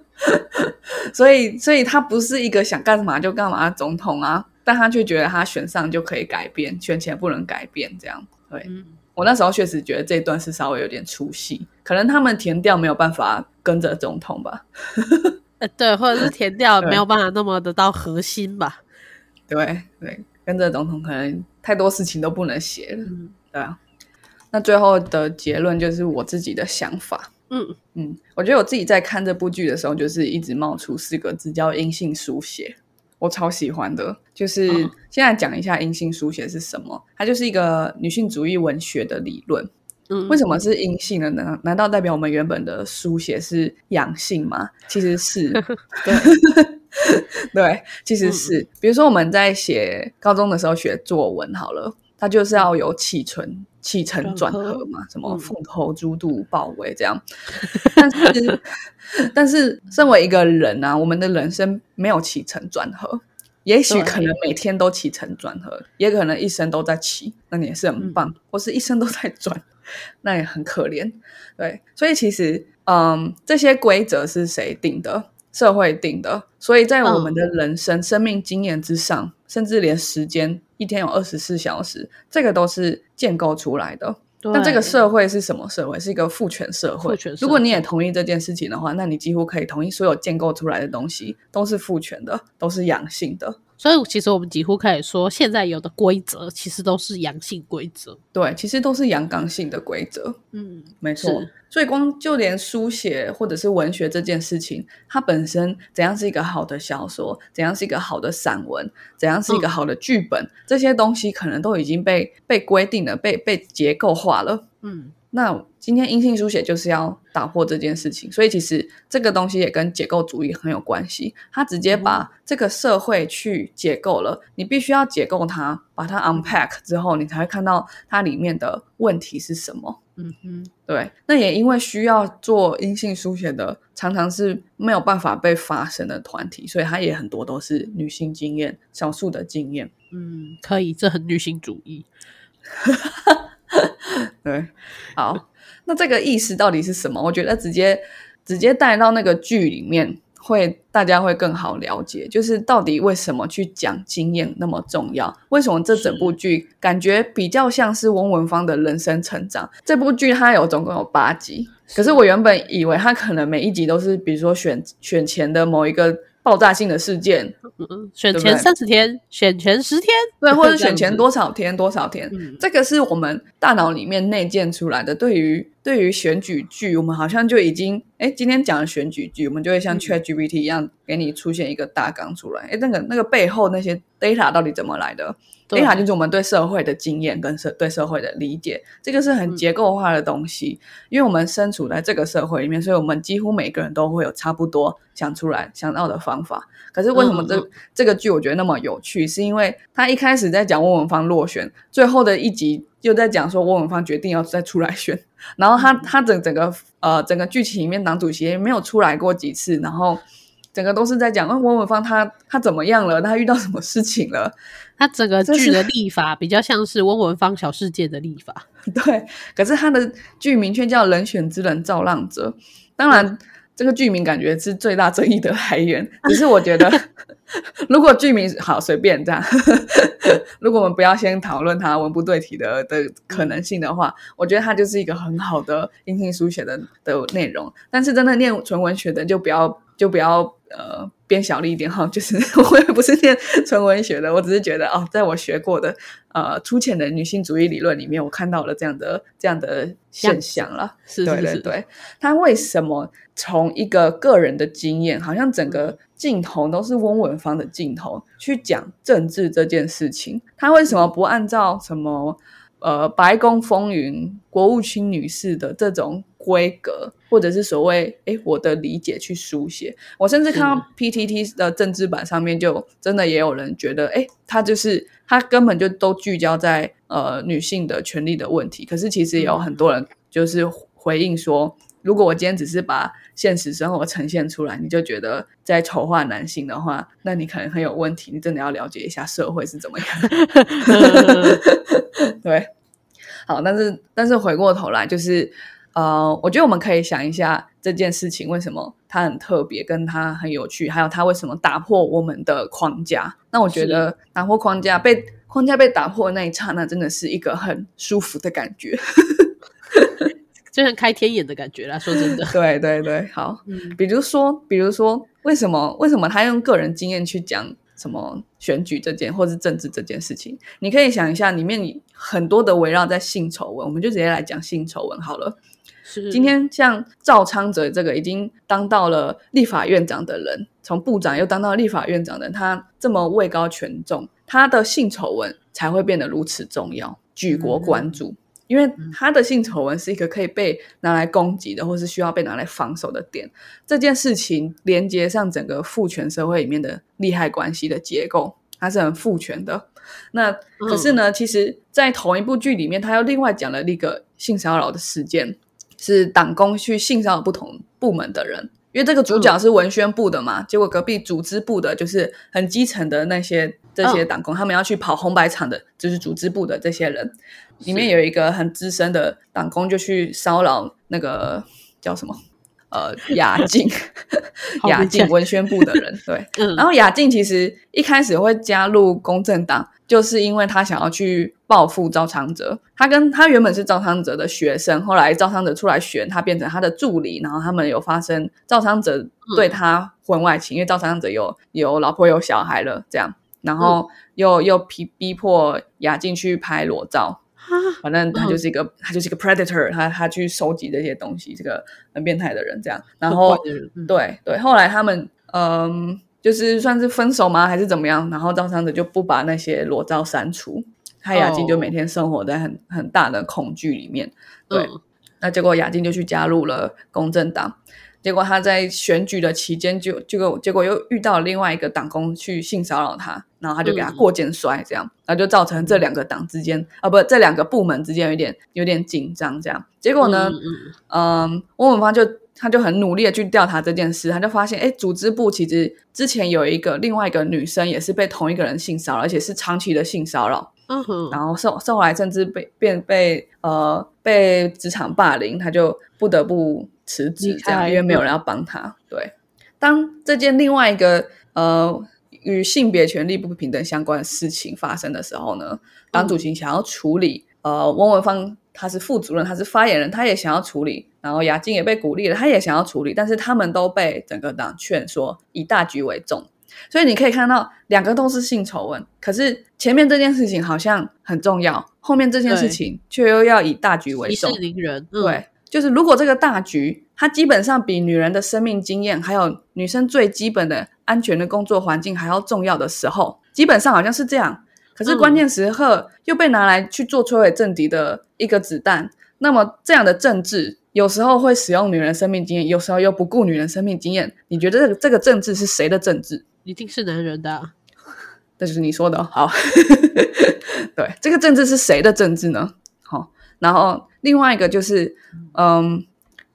所以，所以他不是一个想干嘛就干嘛的总统啊，但他却觉得他选上就可以改变，选前不能改变，这样。对。我那时候确实觉得这一段是稍微有点出戏，可能他们填掉没有办法跟着总统吧，呃，对，或者是填掉 没有办法那么的到核心吧，对对，跟着总统可能太多事情都不能写了，对啊。那最后的结论就是我自己的想法，嗯。嗯，我觉得我自己在看这部剧的时候，就是一直冒出四个字叫阴性书写。我超喜欢的，就是现在讲一下阴性书写是什么。它就是一个女性主义文学的理论。嗯，为什么是阴性的呢？难道代表我们原本的书写是阳性吗？其实是，对，对，其实是。比如说我们在写高中的时候学作文，好了，它就是要有起承起承转合嘛，什么凤头猪肚豹尾这样。但是。但是，身为一个人啊，我们的人生没有起承转合，也许可能每天都起承转合，也可能一生都在起，那你也是很棒；或是一生都在转，那也很可怜。对，所以其实，嗯，这些规则是谁定的？社会定的。所以在我们的人生、生命经验之上，甚至连时间，一天有二十四小时，这个都是建构出来的。那这个社会是什么社会？是一个父权社会。如果你也同意这件事情的话，那你几乎可以同意所有建构出来的东西都是父权的，都是阳性的。所以，其实我们几乎可以说，现在有的规则其实都是阳性规则。对，其实都是阳刚性的规则。嗯，没错。所以，光就连书写或者是文学这件事情，它本身怎样是一个好的小说，怎样是一个好的散文，怎样是一个好的剧本，这些东西可能都已经被被规定了，被被结构化了。嗯。那今天阴性书写就是要打破这件事情，所以其实这个东西也跟解构主义很有关系。它直接把这个社会去解构了，你必须要解构它，把它 unpack 之后，你才会看到它里面的问题是什么。嗯哼，对。那也因为需要做阴性书写的，常常是没有办法被发生的团体，所以它也很多都是女性经验，少数的经验。嗯，可以，这很女性主义。对，好，那这个意思到底是什么？我觉得直接直接带到那个剧里面，会大家会更好了解，就是到底为什么去讲经验那么重要？为什么这整部剧感觉比较像是翁文芳的人生成长？这部剧它有总共有八集，可是我原本以为它可能每一集都是，比如说选选前的某一个。爆炸性的事件，选前三十天，选前十天，对，或者选前多少天多少天，这个是我们大脑里面内建出来的。对于对于选举剧，我们好像就已经，哎，今天讲的选举剧，我们就会像 ChatGPT 一样，给你出现一个大纲出来。哎，那个那个背后那些 data 到底怎么来的？data 就是我们对社会的经验跟社对社会的理解，这个是很结构化的东西。因为我们身处在这个社会里面，所以我们几乎每个人都会有差不多想出来想到的方法。可是为什么这这个剧我觉得那么有趣？是因为他一开始在讲翁文芳落选，最后的一集又在讲说翁文芳决定要再出来选，然后他他整整个呃整个剧情里面党主席也没有出来过几次，然后。整个都是在讲，翁文芳他他怎么样了？他遇到什么事情了？他整个剧的立法比较像是翁文芳小世界的立法，对。可是他的剧名却叫《人选之人造浪者》，当然这个剧名感觉是最大争议的来源。只是我觉得，如果剧名好随便这样，如果我们不要先讨论它文不对题的的可能性的话，我觉得它就是一个很好的音性书写的的内容。但是真的念纯文学的就不要。就不要呃变小了一点哈，就是我也不是念纯文学的，我只是觉得哦，在我学过的呃粗浅的女性主义理论里面，我看到了这样的这样的现象了。是，对对对。他为什么从一个个人的经验，好像整个镜头都是翁文芳的镜头去讲政治这件事情？他为什么不按照什么呃白宫风云国务卿女士的这种规格，或者是所谓哎我的理解去书写。我甚至看到 PTT 的政治版上面就真的也有人觉得，哎，他就是他根本就都聚焦在呃女性的权利的问题。可是其实也有很多人就是回应说。如果我今天只是把现实生活呈现出来，你就觉得在丑化男性的话，那你可能很有问题。你真的要了解一下社会是怎么样。对，好，但是但是回过头来，就是呃，我觉得我们可以想一下这件事情为什么它很特别，跟它很有趣，还有它为什么打破我们的框架。那我觉得打破框架，被框架被打破那一刹那，真的是一个很舒服的感觉。就像开天眼的感觉啦，说真的。对对对，好。嗯，比如说，比如说，为什么为什么他用个人经验去讲什么选举这件，或是政治这件事情？你可以想一下，里面很多的围绕在性丑闻，我们就直接来讲性丑闻好了。是。今天像赵昌哲这个已经当到了立法院长的人，从部长又当到立法院长的，他这么位高权重，他的性丑闻才会变得如此重要，举国关注。因为他的性丑闻是一个可以被拿来攻击的，或是需要被拿来防守的点。这件事情连接上整个父权社会里面的利害关系的结构，它是很父权的。那可是呢，其实，在同一部剧里面，他又另外讲了一个性骚扰的事件，是党工去性骚扰不同部门的人。因为这个主角是文宣部的嘛，结果隔壁组织部的就是很基层的那些这些党工，他们要去跑红白场的，就是组织部的这些人，里面有一个很资深的党工就去骚扰那个叫什么？呃，雅静，雅静文宣部的人，对，然后雅静其实一开始会加入公正党，就是因为他想要去报复赵昌哲。他跟他原本是赵昌哲的学生，后来赵昌哲出来选，他变成他的助理，然后他们有发生赵昌哲对他婚外情，因为赵昌哲有有老婆有小孩了，这样，然后又又逼逼迫雅静去拍裸照。反正他就是一个，他就是一个 predator，他他去收集这些东西，这个很变态的人这样。然后对对，后来他们嗯，就是算是分手吗，还是怎么样？然后赵三子就不把那些裸照删除，他雅静就每天生活在很很大的恐惧里面。对，那结果雅静就去加入了公正党。结果他在选举的期间，就结果结果又遇到另外一个党工去性骚扰他，然后他就给他过肩摔，这样，然后就造成这两个党之间啊，不，这两个部门之间有点有点紧张，这样。结果呢，嗯，翁文芳就他就很努力的去调查这件事，他就发现，哎，组织部其实之前有一个另外一个女生也是被同一个人性骚扰，而且是长期的性骚扰，嗯哼，然后后后来甚至被变被呃被职场霸凌，他就不得不。辞职这样，因为没有人要帮他。对，当这件另外一个呃与性别权利不平等相关的事情发生的时候呢，党主席想要处理，呃，翁文芳他是副主任，他是发言人，他也想要处理，然后雅静也被鼓励了，他也想要处理，但是他们都被整个党劝说以大局为重。所以你可以看到，两个都是性丑闻，可是前面这件事情好像很重要，后面这件事情却又要以大局为重。息事人，对。就是如果这个大局，它基本上比女人的生命经验，还有女生最基本的安全的工作环境还要重要的时候，基本上好像是这样。可是关键时刻又被拿来去做摧毁政敌的一个子弹。那么这样的政治，有时候会使用女人生命经验，有时候又不顾女人生命经验。你觉得这个这个政治是谁的政治？一定是男人的。这就是你说的好。对，这个政治是谁的政治呢？好，然后。另外一个就是，嗯，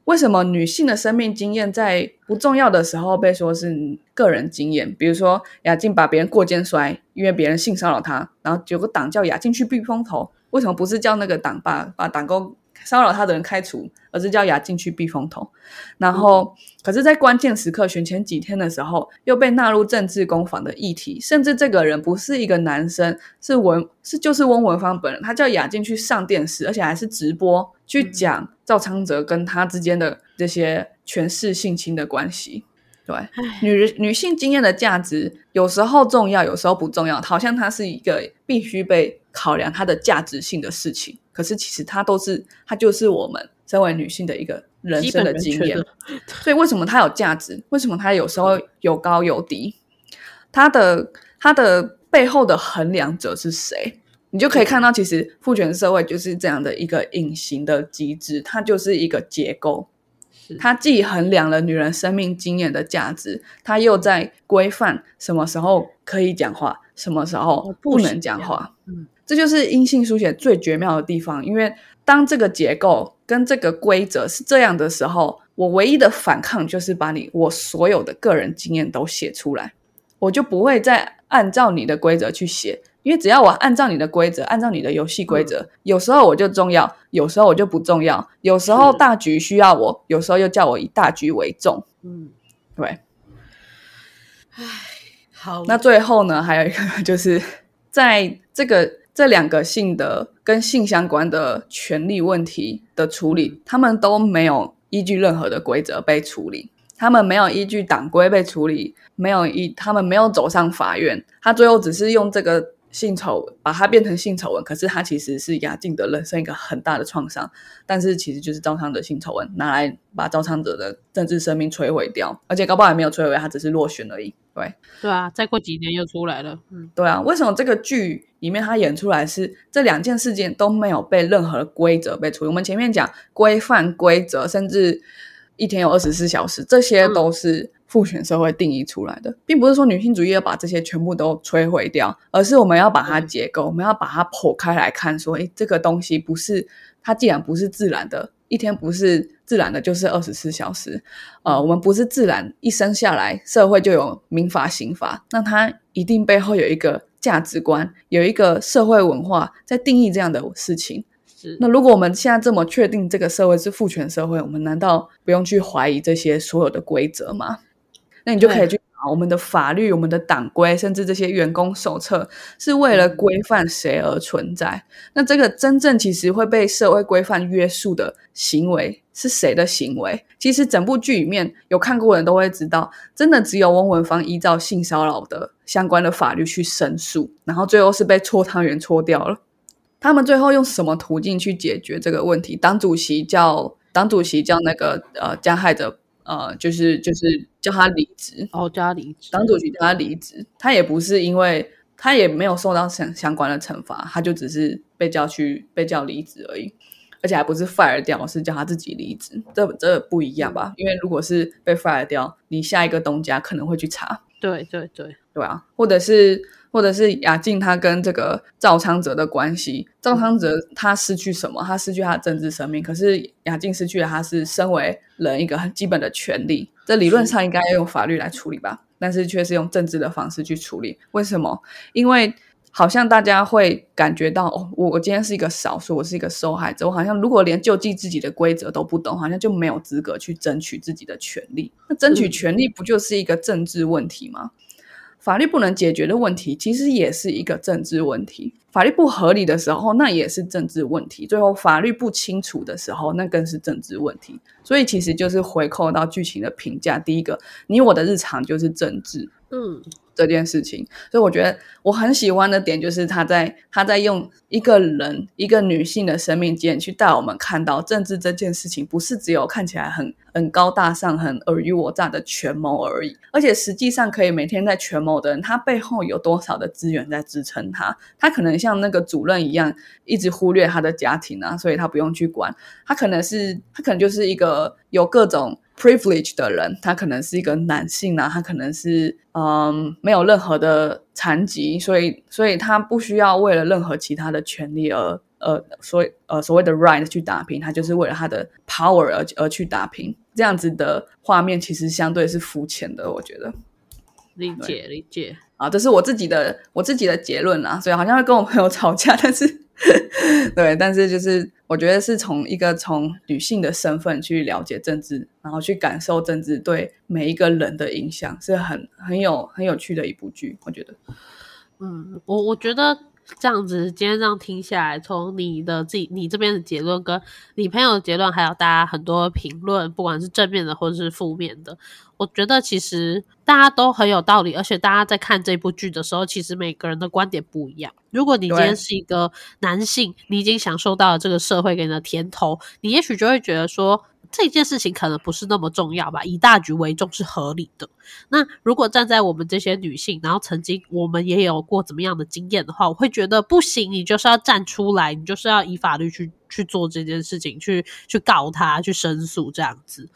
为什么女性的生命经验在不重要的时候被说是个人经验？比如说雅静把别人过肩摔，因为别人性骚扰她，然后有个党叫雅静去避风头，为什么不是叫那个党把把党工？骚扰她的人开除，而是叫雅静去避风头。然后，可是，在关键时刻选前几天的时候，又被纳入政治攻防的议题。甚至这个人不是一个男生，是文是就是翁文芳本人，他叫雅静去上电视，而且还是直播去讲赵昌泽跟他之间的这些权势性侵的关系。对，女人女性经验的价值有时候重要，有时候不重要，好像它是一个必须被考量它的价值性的事情。可是其实它都是，它就是我们身为女性的一个人生的经验。所以为什么它有价值？为什么它有时候有高有低？它的它的背后的衡量者是谁？你就可以看到，其实父权社会就是这样的一个隐形的机制，它就是一个结构，它既衡量了女人生命经验的价值，它又在规范什么时候可以讲话，什么时候不能讲话。嗯，这就是阴性书写最绝妙的地方，因为当这个结构跟这个规则是这样的时候，我唯一的反抗就是把你我所有的个人经验都写出来，我就不会再按照你的规则去写。因为只要我按照你的规则，按照你的游戏规则，有时候我就重要，有时候我就不重要，有时候大局需要我，有时候又叫我以大局为重。嗯，对。唉，好。那最后呢，还有一个就是在这个这两个性的跟性相关的权利问题的处理，他们都没有依据任何的规则被处理。他们没有依据党规被处理，没有依他们没有走上法院，他最后只是用这个性丑把它变成性丑闻，可是他其实是雅静的人生一个很大的创伤，但是其实就是赵昌的性丑闻拿来把赵昌哲的政治生命摧毁掉，而且高宝也没有摧毁，他只是落选而已。对，对啊，再过几年又出来了。嗯，对啊，为什么这个剧里面他演出来是这两件事件都没有被任何规则被处理？我们前面讲规范规则，甚至。一天有二十四小时，这些都是父权社会定义出来的，并不是说女性主义要把这些全部都摧毁掉，而是我们要把它结构，我们要把它剖开来看，说，诶，这个东西不是它，既然不是自然的，一天不是自然的，就是二十四小时，呃，我们不是自然一生下来社会就有民法刑法，那它一定背后有一个价值观，有一个社会文化在定义这样的事情。那如果我们现在这么确定这个社会是父权社会，我们难道不用去怀疑这些所有的规则吗？那你就可以去找我们的法律、我们的党规，甚至这些员工手册是为了规范谁而存在？那这个真正其实会被社会规范约束的行为是谁的行为？其实整部剧里面有看过的人都会知道，真的只有翁文芳依照性骚扰的相关的法律去申诉，然后最后是被搓汤圆搓掉了。他们最后用什么途径去解决这个问题？党主席叫党主席叫那个呃加害者呃，就是就是叫他离职哦，叫他离职。党主席叫他离职，他也不是因为他也没有受到相相关的惩罚，他就只是被叫去被叫离职而已，而且还不是 fire 掉，是叫他自己离职，这这不一样吧？因为如果是被 fire 掉，你下一个东家可能会去查，对对对对啊，或者是。或者是雅静她跟这个赵昌泽的关系，赵昌泽他失去什么？他失去他的政治生命，可是雅静失去了他是身为人一个很基本的权利。这理论上应该要用法律来处理吧，但是却是用政治的方式去处理。为什么？因为好像大家会感觉到，哦，我我今天是一个少数，我是一个受害者，我好像如果连救济自己的规则都不懂，好像就没有资格去争取自己的权利。那争取权利不就是一个政治问题吗？法律不能解决的问题，其实也是一个政治问题。法律不合理的时候，那也是政治问题。最后，法律不清楚的时候，那更是政治问题。所以，其实就是回扣到剧情的评价。第一个，你我的日常就是政治。嗯。这件事情，所以我觉得我很喜欢的点就是他在他在用一个人一个女性的生命经验去带我们看到政治这件事情，不是只有看起来很很高大上、很尔虞我诈的权谋而已，而且实际上可以每天在权谋的人，他背后有多少的资源在支撑他？他可能像那个主任一样，一直忽略他的家庭啊，所以他不用去管。他可能是他可能就是一个有各种。Privilege 的人，他可能是一个男性啊，他可能是嗯没有任何的残疾，所以所以他不需要为了任何其他的权利而呃所呃所谓的 right 去打拼，他就是为了他的 power 而而去打拼。这样子的画面其实相对是肤浅的，我觉得。理解理解啊，这是我自己的我自己的结论啊，所以好像会跟我朋友吵架，但是。对，但是就是我觉得是从一个从女性的身份去了解政治，然后去感受政治对每一个人的影响，是很很有很有趣的一部剧。我觉得，嗯，我我觉得这样子今天这样听下来，从你的自己你这边的结论，跟你朋友的结论，还有大家很多评论，不管是正面的或者是负面的。我觉得其实大家都很有道理，而且大家在看这部剧的时候，其实每个人的观点不一样。如果你今天是一个男性，你已经享受到了这个社会给你的甜头，你也许就会觉得说，这件事情可能不是那么重要吧，以大局为重是合理的。那如果站在我们这些女性，然后曾经我们也有过怎么样的经验的话，我会觉得不行，你就是要站出来，你就是要以法律去去做这件事情，去去告他，去申诉这样子。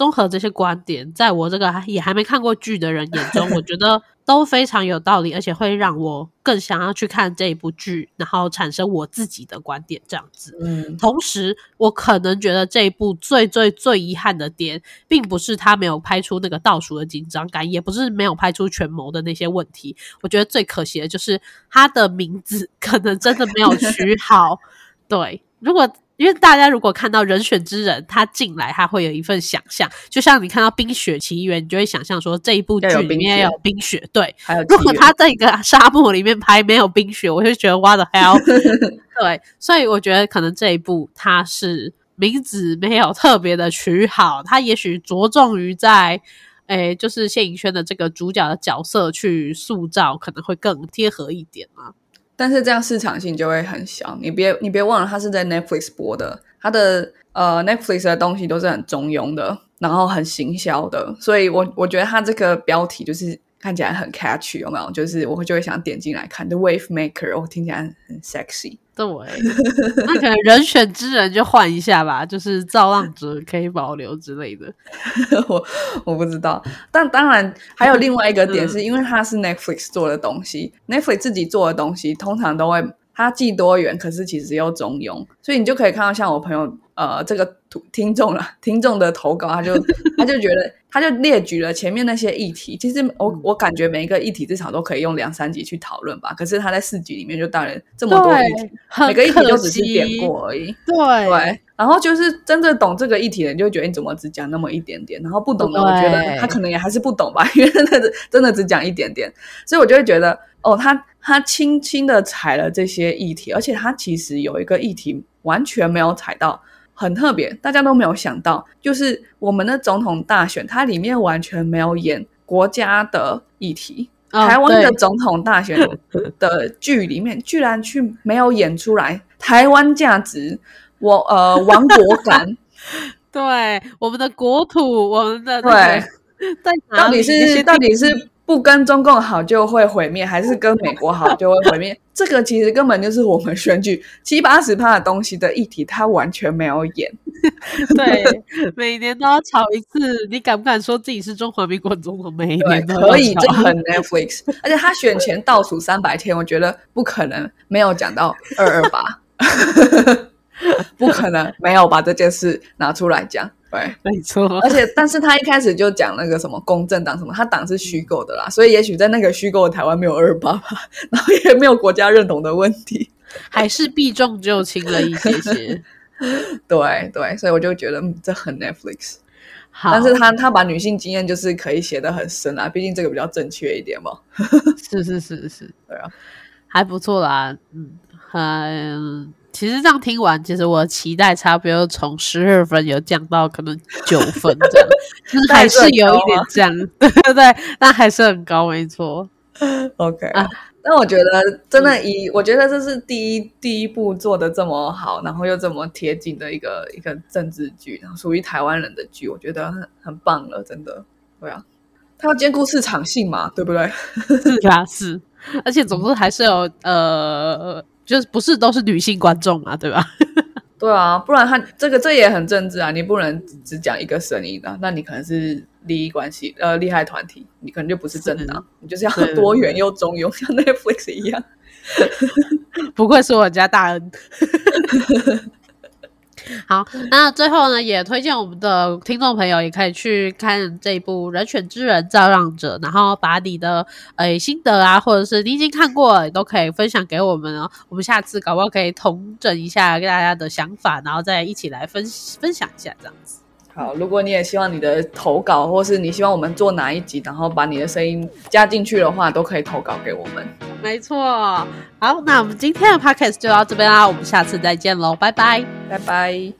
综合这些观点，在我这个也还没看过剧的人眼中，我觉得都非常有道理，而且会让我更想要去看这一部剧，然后产生我自己的观点这样子。嗯，同时，我可能觉得这一部最最最遗憾的点，并不是他没有拍出那个倒数的紧张感，也不是没有拍出权谋的那些问题。我觉得最可惜的就是他的名字可能真的没有取好。对，如果。因为大家如果看到人选之人，他进来，他会有一份想象，就像你看到《冰雪奇缘》，你就会想象说这一部剧里面有冰雪。对，如果他在一个沙漠里面拍没有冰雪，我就觉得哇的 hell。对，所以我觉得可能这一部他是名字没有特别的取好，他也许着重于在诶，就是谢颖轩的这个主角的角色去塑造，可能会更贴合一点嘛。但是这样市场性就会很小，你别你别忘了，它是在 Netflix 播的，它的呃 Netflix 的东西都是很中庸的，然后很行销的，所以我我觉得它这个标题就是看起来很 catchy，有没有？就是我就会想点进来看，The Wave Maker，我听起来很 sexy。对，那可能人选之人就换一下吧，就是造浪者可以保留之类的。我我不知道，但当然还有另外一个点，是 因为它是 Netflix 做的东西，Netflix 自己做的东西通常都会它既多元，可是其实又中庸，所以你就可以看到像我朋友。呃，这个听众了，听众的投稿，他就他就觉得，他就列举了前面那些议题。其实我我感觉每一个议题至少都可以用两三集去讨论吧。可是他在四集里面就当然这么多议题，每个议题就只是点过而已。对对，然后就是真正懂这个议题的人，就觉得你怎么只讲那么一点点？然后不懂的，我觉得他可能也还是不懂吧，因为真的真的只讲一点点。所以我就会觉得，哦，他他轻轻的踩了这些议题，而且他其实有一个议题完全没有踩到。很特别，大家都没有想到，就是我们的总统大选，它里面完全没有演国家的议题。台湾的总统大选的剧里面，居然去没有演出来台湾价值，我呃亡国感。对，我们的国土，我们的对，在到底是到底是。不跟中共好就会毁灭，还是跟美国好就会毁灭？这个其实根本就是我们选举七八十趴的东西的议题，他完全没有演。对，每年都要吵一次。你敢不敢说自己是中华民国总统？每年可以，这很 Netflix。而且他选前倒数三百天，我觉得不可能没有讲到二二八，不可能没有把这件事拿出来讲。对，没错。而且，但是他一开始就讲那个什么公正党什么，他党是虚构的啦，所以也许在那个虚构的台湾没有二八八，然后也没有国家认同的问题，还是避重就轻了一些些。对对，所以我就觉得嗯这很 Netflix。好，但是他他把女性经验就是可以写的很深啊，毕竟这个比较正确一点嘛。是是是是，对啊，还不错啦，嗯，很。其实这样听完，其实我期待差不多从十二分有降到可能九分这样，就是还是有一点降，对对对，但还是很高，没错。OK 啊，但我觉得真的以，我觉得这是第一第一部做的这么好，然后又这么贴近的一个一个政治剧，然后属于台湾人的剧，我觉得很很棒了，真的。对啊，它要兼顾市场性嘛，对不对？是啊，是，而且总之还是有呃。就是不是都是女性观众嘛，对吧？对啊，不然他这个这也很政治啊，你不能只讲一个声音的，那你可能是利益关系呃利害团体，你可能就不是政党，你就是要多元又中庸，像 Netflix 一样。不愧是我家大恩。好，那最后呢，也推荐我们的听众朋友也可以去看这一部《人选之人造让者》，然后把你的呃心得啊，或者是你已经看过，都可以分享给我们哦。我们下次搞不好可以同整一下跟大家的想法，然后再一起来分分享一下这样子。好，如果你也希望你的投稿，或是你希望我们做哪一集，然后把你的声音加进去的话，都可以投稿给我们。没错，好，那我们今天的 podcast 就到这边啦，我们下次再见喽，拜拜，拜拜。